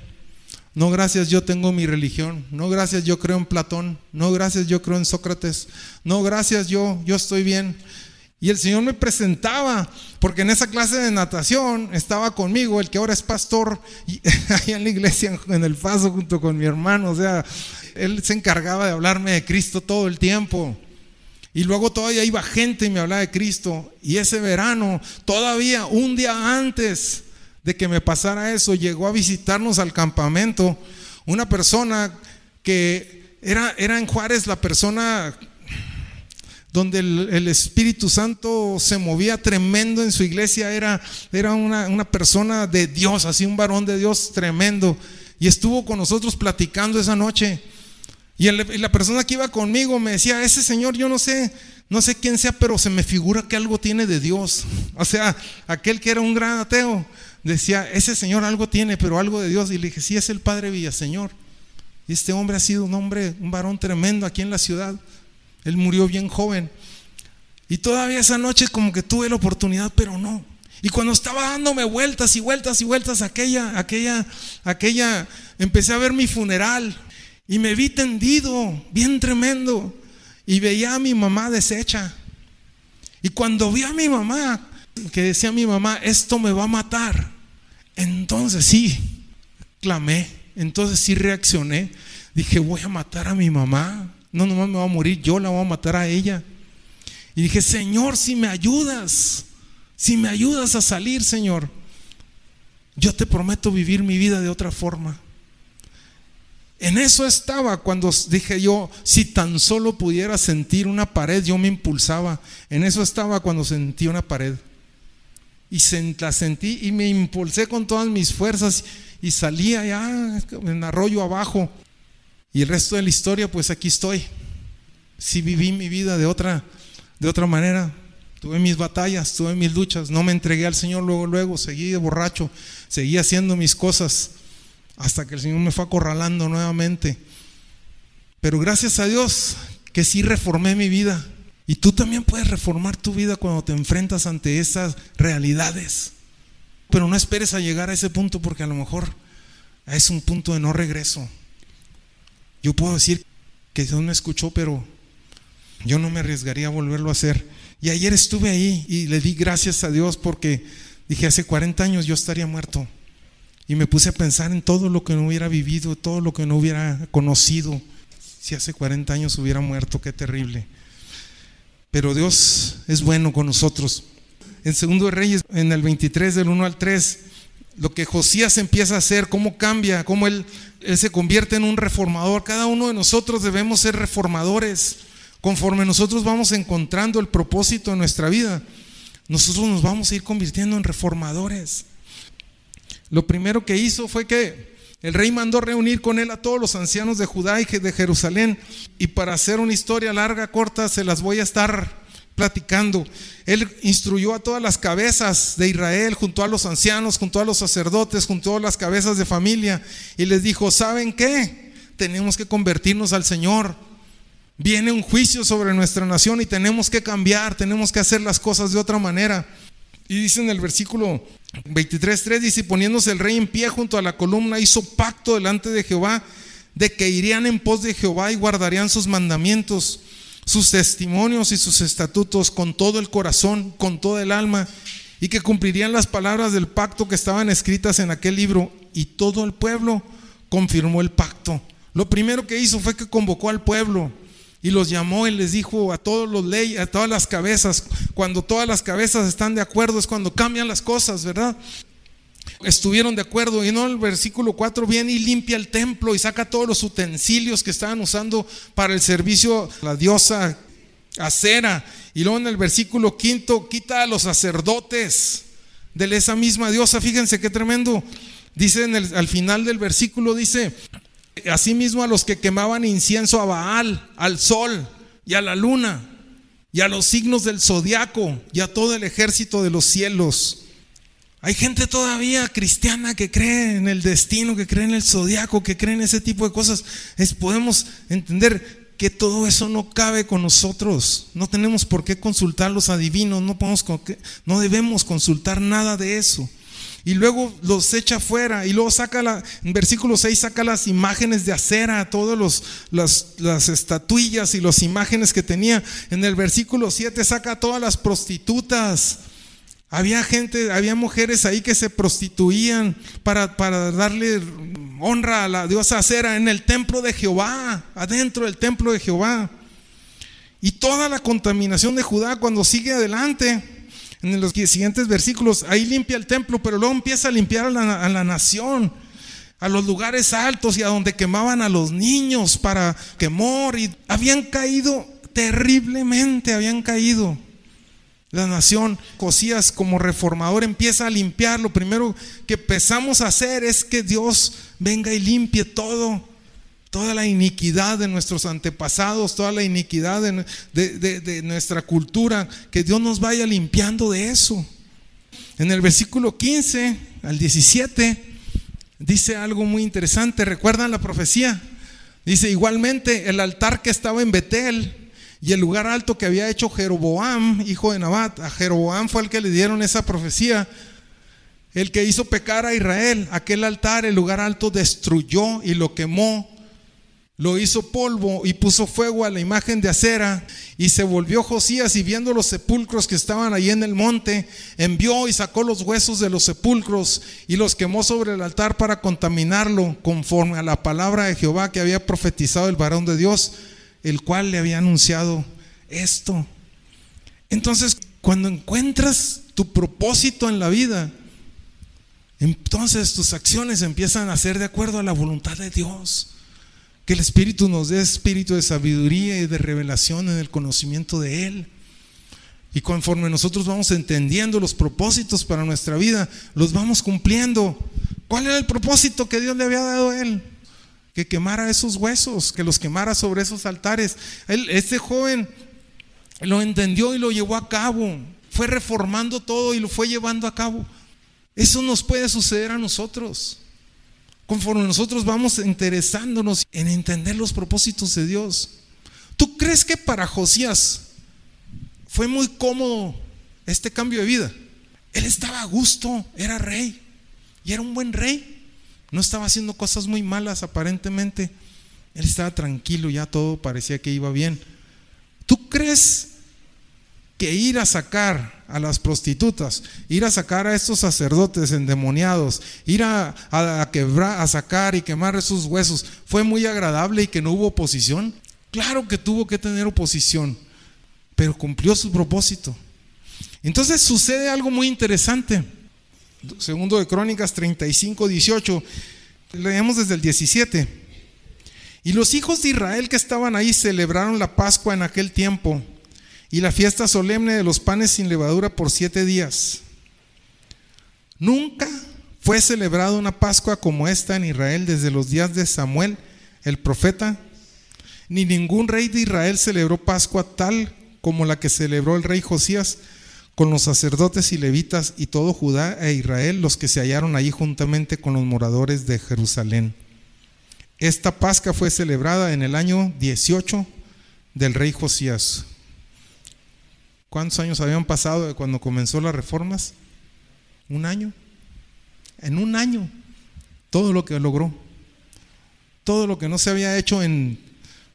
No, gracias, yo tengo mi religión. No, gracias, yo creo en Platón. No, gracias, yo creo en Sócrates. No, gracias, yo, yo estoy bien. Y el Señor me presentaba, porque en esa clase de natación estaba conmigo el que ahora es pastor *laughs* ahí en la iglesia, en el paso, junto con mi hermano. O sea, él se encargaba de hablarme de Cristo todo el tiempo. Y luego todavía iba gente y me hablaba de Cristo. Y ese verano, todavía un día antes de que me pasara eso, llegó a visitarnos al campamento una persona que era, era en Juárez la persona donde el, Espíritu Santo se movía tremendo en su iglesia, era, era una, una, persona de Dios, así un varón de Dios tremendo. Y estuvo con nosotros platicando esa noche. Y, y la persona que iba conmigo me decía, ese señor yo no sé, no sé quién sea, pero se me figura que algo tiene de Dios. O sea, aquel que era un gran ateo, decía, ese señor algo tiene, pero algo de Dios. Y le dije, sí, es el Padre Villaseñor. Y este hombre ha sido un hombre, un varón tremendo aquí en la ciudad. Él murió bien joven. Y todavía esa noche como que tuve la oportunidad, pero no. Y cuando estaba dándome vueltas y vueltas y vueltas aquella, aquella, aquella, empecé a ver mi funeral y me vi tendido, bien tremendo, y veía a mi mamá deshecha. Y cuando vi a mi mamá, que decía mi mamá, esto me va a matar, entonces sí, clamé, entonces sí reaccioné, dije, voy a matar a mi mamá. No, nomás me va a morir, yo la voy a matar a ella. Y dije, Señor, si me ayudas, si me ayudas a salir, Señor, yo te prometo vivir mi vida de otra forma. En eso estaba cuando dije yo, si tan solo pudiera sentir una pared, yo me impulsaba. En eso estaba cuando sentí una pared. Y la sentí y me impulsé con todas mis fuerzas y salí allá en arroyo abajo. Y el resto de la historia, pues aquí estoy. Si viví mi vida de otra, de otra manera, tuve mis batallas, tuve mis luchas, no me entregué al Señor luego, luego, seguí de borracho, seguí haciendo mis cosas hasta que el Señor me fue acorralando nuevamente. Pero gracias a Dios que sí reformé mi vida. Y tú también puedes reformar tu vida cuando te enfrentas ante esas realidades. Pero no esperes a llegar a ese punto porque a lo mejor es un punto de no regreso. Yo puedo decir que Dios me escuchó, pero yo no me arriesgaría a volverlo a hacer. Y ayer estuve ahí y le di gracias a Dios porque dije, hace 40 años yo estaría muerto. Y me puse a pensar en todo lo que no hubiera vivido, todo lo que no hubiera conocido. Si hace 40 años hubiera muerto, qué terrible. Pero Dios es bueno con nosotros. En Segundo de Reyes, en el 23 del 1 al 3, lo que Josías empieza a hacer, cómo cambia, cómo él, se convierte en un reformador. Cada uno de nosotros debemos ser reformadores. Conforme nosotros vamos encontrando el propósito de nuestra vida, nosotros nos vamos a ir convirtiendo en reformadores. Lo primero que hizo fue que el rey mandó reunir con él a todos los ancianos de Judá y de Jerusalén. Y para hacer una historia larga, corta, se las voy a estar platicando. Él instruyó a todas las cabezas de Israel, junto a los ancianos, junto a los sacerdotes, junto a las cabezas de familia, y les dijo, ¿saben qué? Tenemos que convertirnos al Señor. Viene un juicio sobre nuestra nación y tenemos que cambiar, tenemos que hacer las cosas de otra manera. Y dice en el versículo 23.3, dice, poniéndose el rey en pie junto a la columna, hizo pacto delante de Jehová de que irían en pos de Jehová y guardarían sus mandamientos sus testimonios y sus estatutos con todo el corazón, con todo el alma, y que cumplirían las palabras del pacto que estaban escritas en aquel libro. Y todo el pueblo confirmó el pacto. Lo primero que hizo fue que convocó al pueblo y los llamó y les dijo a todos los leyes, a todas las cabezas, cuando todas las cabezas están de acuerdo es cuando cambian las cosas, ¿verdad? Estuvieron de acuerdo y no el versículo 4 viene y limpia el templo y saca todos los utensilios que estaban usando para el servicio a la diosa acera. Y luego en el versículo quinto quita a los sacerdotes de esa misma diosa. Fíjense qué tremendo. Dice en el, al final del versículo, dice, asimismo a los que quemaban incienso a Baal, al sol y a la luna, y a los signos del zodiaco, y a todo el ejército de los cielos. Hay gente todavía cristiana que cree en el destino, que cree en el zodiaco, que cree en ese tipo de cosas. Es, podemos entender que todo eso no cabe con nosotros. No tenemos por qué consultar los adivinos, no, podemos, no debemos consultar nada de eso y luego los echa fuera y luego saca la, en versículo 6 saca las imágenes de acera, todas las, las estatuillas y las imágenes que tenía. En el versículo 7 saca todas las prostitutas. Había gente, había mujeres ahí que se prostituían para, para darle honra a la diosa acera en el templo de Jehová, adentro del templo de Jehová. Y toda la contaminación de Judá cuando sigue adelante en los siguientes versículos, ahí limpia el templo, pero luego empieza a limpiar a la, nación, a los lugares altos y a donde quemaban a los niños para quemor. Y habían caído terriblemente, habían caído. La nación, Josías como reformador empieza a limpiar. Lo primero que empezamos a hacer es que Dios venga y limpie todo toda la iniquidad de nuestros antepasados, toda la iniquidad de, nuestra cultura, que Dios nos vaya limpiando de eso. En el versículo 15 al 17 dice algo muy interesante, ¿recuerdan la profecía? Dice, igualmente el altar que estaba en Betel y el lugar alto que había hecho Jeroboam, hijo de Nabat, a Jeroboam fue el que le dieron esa profecía, el que hizo pecar a Israel, aquel altar, el lugar alto destruyó y lo quemó. Lo hizo polvo y puso fuego a la imagen de acera. Y se volvió Josías y viendo los sepulcros que estaban ahí en el monte, envió y sacó los huesos de los sepulcros y los quemó sobre el altar para contaminarlo, conforme a la palabra de Jehová que había profetizado el varón de Dios, el cual le había anunciado esto. Entonces, cuando encuentras tu propósito en la vida, entonces tus acciones empiezan a ser de acuerdo a la voluntad de Dios. Que el Espíritu nos dé espíritu de sabiduría y de revelación en el conocimiento de Él. Y conforme nosotros vamos entendiendo los propósitos para nuestra vida, los vamos cumpliendo. ¿Cuál era el propósito que Dios le había dado a Él? Que quemara esos huesos, que los quemara sobre esos altares. Él, este joven lo entendió y lo llevó a cabo. Fue reformando todo y lo fue llevando a cabo. Eso nos puede suceder a nosotros conforme nosotros vamos interesándonos en entender los propósitos de Dios. ¿Tú crees que para Josías fue muy cómodo este cambio de vida? Él estaba a gusto, era rey y era un buen rey. No estaba haciendo cosas muy malas aparentemente. Él estaba tranquilo, ya todo parecía que iba bien. ¿Tú crees que ir a sacar a las prostitutas, ir a sacar a estos sacerdotes endemoniados, ir a, quebrar, a sacar y quemar esos huesos, fue muy agradable y que no hubo oposición. Claro que tuvo que tener oposición, pero cumplió su propósito. Entonces sucede algo muy interesante. Segundo de Crónicas 35, 18, leemos desde el 17. Y los hijos de Israel que estaban ahí celebraron la Pascua en aquel tiempo y la fiesta solemne de los panes sin levadura por siete días. Nunca fue celebrada una Pascua como esta en Israel desde los días de Samuel, el profeta, ni ningún rey de Israel celebró Pascua tal como la que celebró el rey Josías con los sacerdotes y levitas y todo Judá e Israel, los que se hallaron allí juntamente con los moradores de Jerusalén. Esta Pascua fue celebrada en el año 18 del rey Josías. ¿Cuántos años habían pasado de cuando comenzó las reformas? Un año. En un año, todo lo que logró. Todo lo que no se había hecho en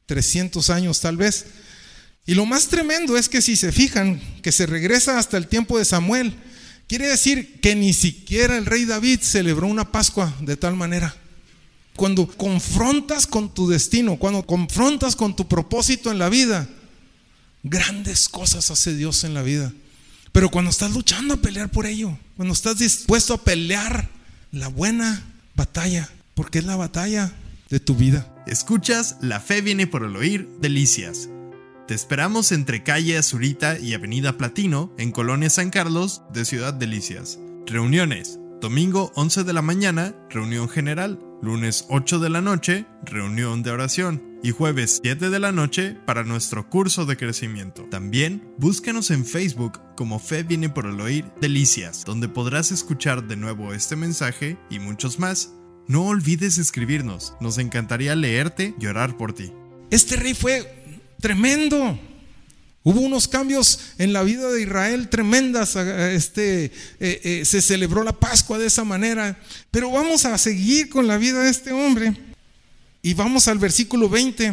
300 años tal vez. Y lo más tremendo es que si se fijan, que se regresa hasta el tiempo de Samuel, quiere decir que ni siquiera el rey David celebró una Pascua de tal manera. Cuando confrontas con tu destino, cuando confrontas con tu propósito en la vida, grandes cosas hace Dios en la vida. Pero cuando estás luchando a pelear por ello, cuando estás dispuesto a pelear la buena batalla, porque es la batalla de tu vida.
Escuchas La Fe viene por el oír, Delicias. Te esperamos entre calle Azurita y Avenida Platino, en Colonia San Carlos, de Ciudad Delicias. Reuniones. Domingo 11 de la mañana, reunión general. Lunes 8 de la noche, reunión de oración. Y jueves 7 de la noche para nuestro curso de crecimiento. También búscanos en Facebook como Fe viene por el oír Delicias, donde podrás escuchar de nuevo este mensaje y muchos más. No olvides escribirnos, nos encantaría leerte y orar por ti.
Este rey fue tremendo. Hubo unos cambios en la vida de Israel tremendas. Este, eh, eh, se celebró la Pascua de esa manera. Pero vamos a seguir con la vida de este hombre. Y vamos al versículo 20.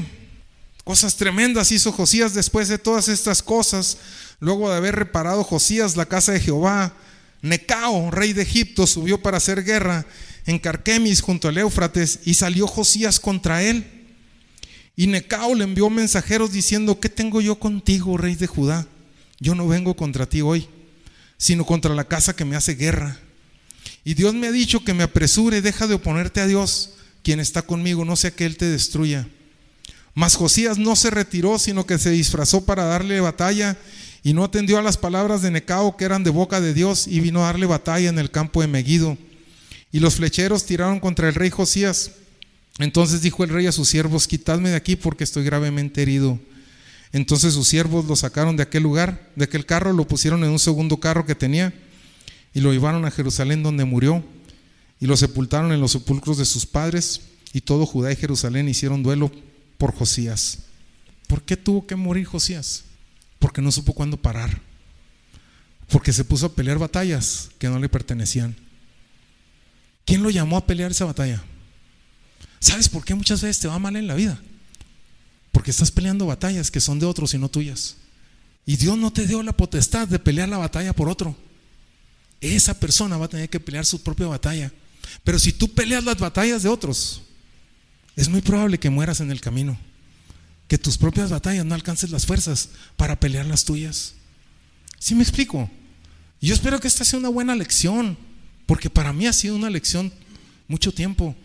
Cosas tremendas hizo Josías después de todas estas cosas. Luego de haber reparado Josías la casa de Jehová, Necao, rey de Egipto, subió para hacer guerra en Carquemis junto al Éufrates y salió Josías contra él y Necao le envió mensajeros diciendo, ¿qué tengo yo contigo, rey de Judá? Yo no vengo contra ti hoy, sino contra la casa que me hace guerra. Y Dios me ha dicho que me apresure, deja de oponerte a Dios, quien está conmigo, no sea que Él te destruya. Mas Josías no se retiró, sino que se disfrazó para darle batalla y no atendió a las palabras de Necao que eran de boca de Dios y vino a darle batalla en el campo de Megido. Y los flecheros tiraron contra el rey Josías entonces dijo el rey a sus siervos, quitadme de aquí porque estoy gravemente herido. Entonces sus siervos lo sacaron de aquel lugar, de aquel carro, lo pusieron en un segundo carro que tenía y lo llevaron a Jerusalén donde murió y lo sepultaron en los sepulcros de sus padres y todo Judá y Jerusalén hicieron duelo por Josías. ¿Por qué tuvo que morir Josías? Porque no supo cuándo parar. Porque se puso a pelear batallas que no le pertenecían. ¿Quién lo llamó a pelear esa batalla? ¿Sabes por qué muchas veces te va mal en la vida? Porque estás peleando batallas que son de otros y no tuyas. Y Dios no te dio la potestad de pelear la batalla por otro. Esa persona va a tener que pelear su propia batalla. Pero si tú peleas las batallas de otros, es muy probable que mueras en el camino. Que tus propias batallas no alcances las fuerzas para pelear las tuyas. ¿Sí me explico? Yo espero que esta sea una buena lección, porque para mí ha sido una lección mucho tiempo.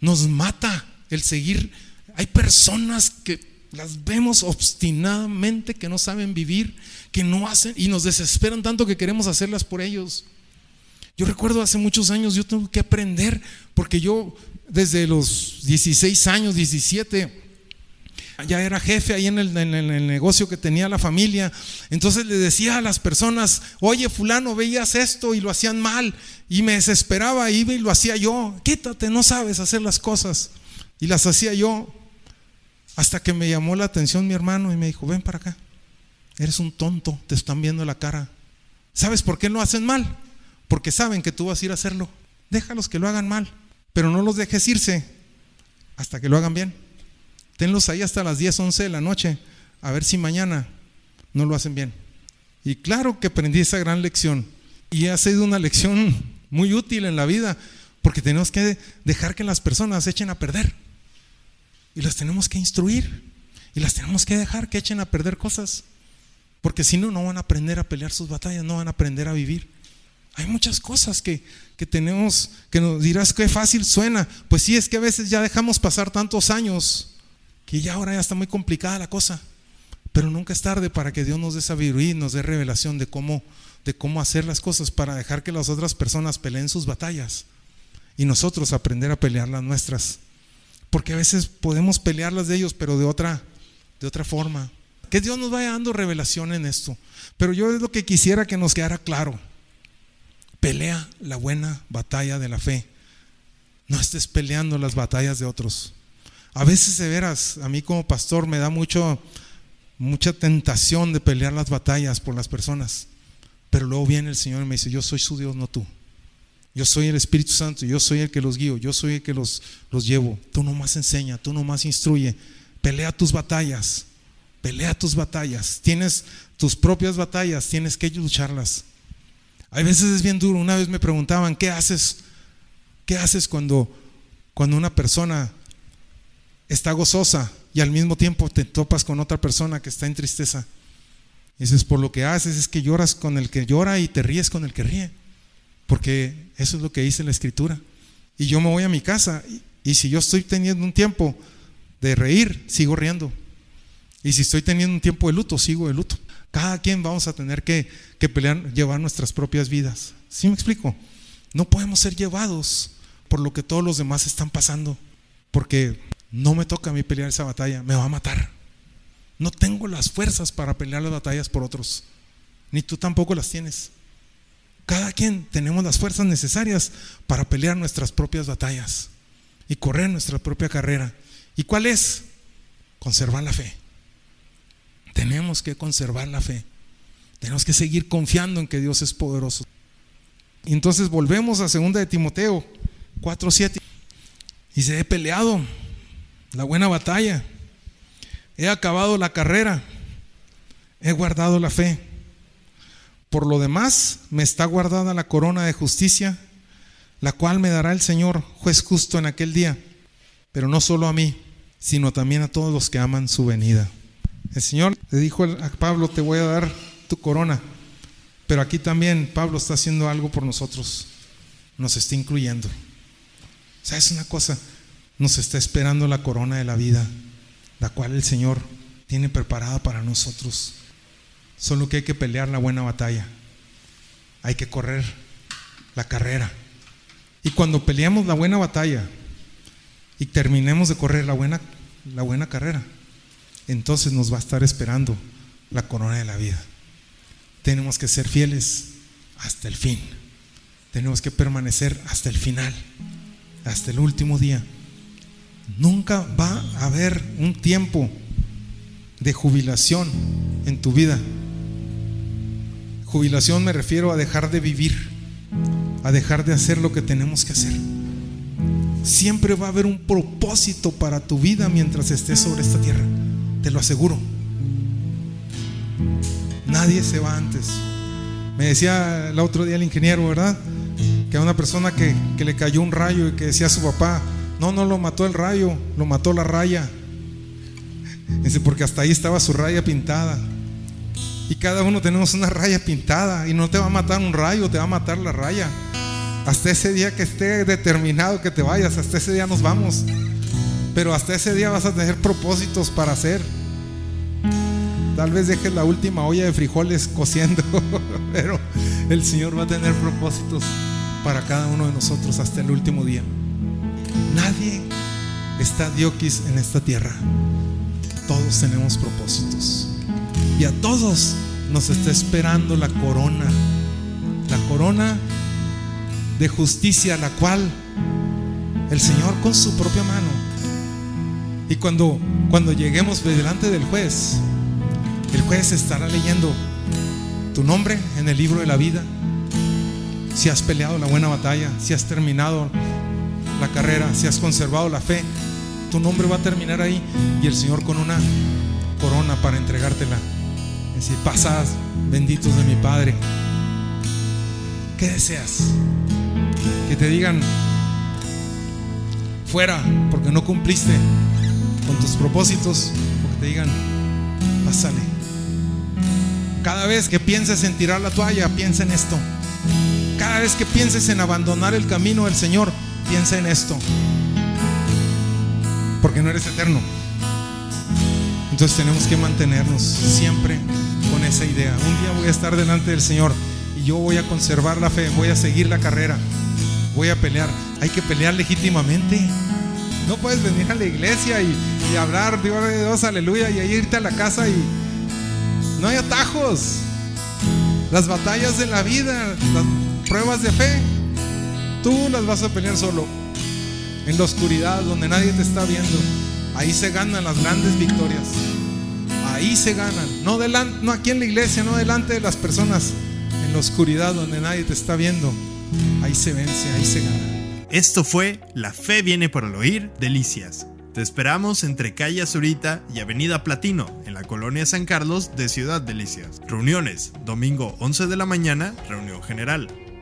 Nos mata el seguir. Hay personas que las vemos obstinadamente que no saben vivir, que no hacen y nos desesperan tanto que queremos hacerlas por ellos. Yo recuerdo hace muchos años yo tuve que aprender porque yo desde los 16 años, 17, ya era jefe ahí en el, negocio que tenía la familia. Entonces le decía a las personas, oye fulano, veías esto y lo hacían mal. Y me desesperaba, iba y lo hacía yo. Quítate, no sabes hacer las cosas. Y las hacía yo. Hasta que me llamó la atención mi hermano y me dijo, ven para acá. Eres un tonto, te están viendo la cara. ¿Sabes por qué lo hacen mal? Porque saben que tú vas a ir a hacerlo. Déjalos que lo hagan mal, pero no los dejes irse hasta que lo hagan bien. Tenlos ahí hasta las 10, 11 de la noche, a ver si mañana no lo hacen bien. Y claro que aprendí esa gran lección. Y ha sido una lección muy útil en la vida, porque tenemos que dejar que las personas echen a perder. Y las tenemos que instruir. Y las tenemos que dejar que echen a perder cosas. Porque si no, no van a aprender a pelear sus batallas, no van a aprender a vivir. Hay muchas cosas que, que tenemos, que nos dirás que fácil suena. Pues sí, es que a veces ya dejamos pasar tantos años que ya ahora ya está muy complicada la cosa. Pero nunca es tarde para que Dios nos dé sabiduría nos dé revelación de cómo, de cómo hacer las cosas para dejar que las otras personas peleen sus batallas y nosotros aprender a pelear las nuestras. Porque a veces podemos pelearlas de ellos, pero de otra, de otra forma. Que Dios nos vaya dando revelación en esto. Pero yo es lo que quisiera que nos quedara claro. Pelea la buena batalla de la fe. No estés peleando las batallas de otros. A veces, de veras, a mí como pastor me da mucho, mucha tentación de pelear las batallas por las personas. Pero luego viene el Señor y me dice, yo soy su Dios, no tú. Yo soy el Espíritu Santo, yo soy el que los guío, yo soy el que los, los llevo. Tú nomás enseña, tú nomás instruye. Pelea tus batallas, Pelea tus batallas. Tienes tus propias batallas, tienes que lucharlas. Hay veces es bien duro. Una vez me preguntaban, ¿qué haces? ¿Qué haces cuando, cuando una persona está gozosa y al mismo tiempo te topas con otra persona que está en tristeza? Dices, por lo que haces es que lloras con el que llora y te ríes con el que ríe. Porque eso es lo que dice la escritura. Y yo me voy a mi casa y, si yo estoy teniendo un tiempo de reír, sigo riendo. Y si estoy teniendo un tiempo de luto, sigo de luto. Cada quien vamos a tener que, que pelear, llevar nuestras propias vidas. ¿Sí me explico? No podemos ser llevados por lo que todos los demás están pasando. Porque no me toca a mí pelear esa batalla, me va a matar. No tengo las fuerzas para pelear las batallas por otros. Ni tú tampoco las tienes. Cada quien tenemos las fuerzas necesarias para pelear nuestras propias batallas y correr nuestra propia carrera. ¿Y cuál es? Conservar la fe. Tenemos que conservar la fe. Tenemos que seguir confiando en que Dios es poderoso. Entonces volvemos a 2 de Timoteo 4:7. Y se he peleado la buena batalla. He acabado la carrera. He guardado la fe. Por lo demás, me está guardada la corona de justicia, la cual me dará el Señor, juez justo en aquel día. Pero no solo a mí, sino también a todos los que aman su venida. El Señor le dijo a Pablo, te voy a dar tu corona. Pero aquí también Pablo está haciendo algo por nosotros. Nos está incluyendo. ¿Sabes una cosa? Nos está esperando la corona de la vida, la cual el Señor tiene preparada para nosotros. Solo que hay que pelear la buena batalla. Hay que correr la carrera. Y cuando peleamos la buena batalla y terminemos de correr la buena, la buena carrera, entonces nos va a estar esperando la corona de la vida. Tenemos que ser fieles hasta el fin. Tenemos que permanecer hasta el final, hasta el último día. Nunca va a haber un tiempo de jubilación en tu vida. Jubilación me refiero a dejar de vivir, a dejar de hacer lo que tenemos que hacer. Siempre va a haber un propósito para tu vida mientras estés sobre esta tierra te lo aseguro. Nadie se va antes. Me decía el otro día el ingeniero, ¿verdad? Que a una persona que, que, le cayó un rayo y que decía a su papá, no, no lo mató el rayo, lo mató la raya. Dice, porque hasta ahí estaba su raya pintada. Y cada uno tenemos una raya pintada y no te va a matar un rayo, te va a matar la raya. Hasta ese día que esté determinado que te vayas, hasta ese día nos vamos. Pero hasta ese día vas a tener propósitos para hacer. Tal vez dejes la última olla de frijoles cociendo, *laughs* pero el Señor va a tener propósitos para cada uno de nosotros hasta el último día. Nadie está dioquis en esta tierra. Todos tenemos propósitos. Y a todos nos está esperando la corona. La corona de justicia, la cual el Señor con su propia mano y cuando, cuando lleguemos delante del juez, el juez estará leyendo tu nombre en el libro de la vida. Si has peleado la buena batalla, si has terminado la carrera, si has conservado la fe, tu nombre va a terminar ahí y el Señor con una corona para entregártela. Es decir, pasad, benditos de mi Padre. ¿Qué deseas? Que te digan fuera porque no cumpliste con tus propósitos, porque te digan, pásale. Cada vez que pienses en tirar la toalla, piensa en esto. Cada vez que pienses en abandonar el camino del Señor, piensa en esto. Porque no eres eterno. Entonces tenemos que mantenernos siempre con esa idea. Un día voy a estar delante del Señor y yo voy a conservar la fe, voy a seguir la carrera, voy a pelear. Hay que pelear legítimamente. No puedes venir a la iglesia y, hablar, Dios, Dios, aleluya, y ahí irte a la casa y no hay atajos. Las batallas de la vida, las pruebas de fe, tú las vas a pelear solo. En la oscuridad, donde nadie te está viendo. Ahí se ganan las grandes victorias. Ahí se ganan. No, delante, no aquí en la iglesia, no delante de las personas. En la oscuridad, donde nadie te está viendo. Ahí se vence, ahí se gana.
Esto fue La fe viene por el oír, delicias. Te esperamos entre calle Azurita y Avenida Platino, en la colonia San Carlos de Ciudad Delicias. Reuniones, domingo 11 de la mañana, reunión general.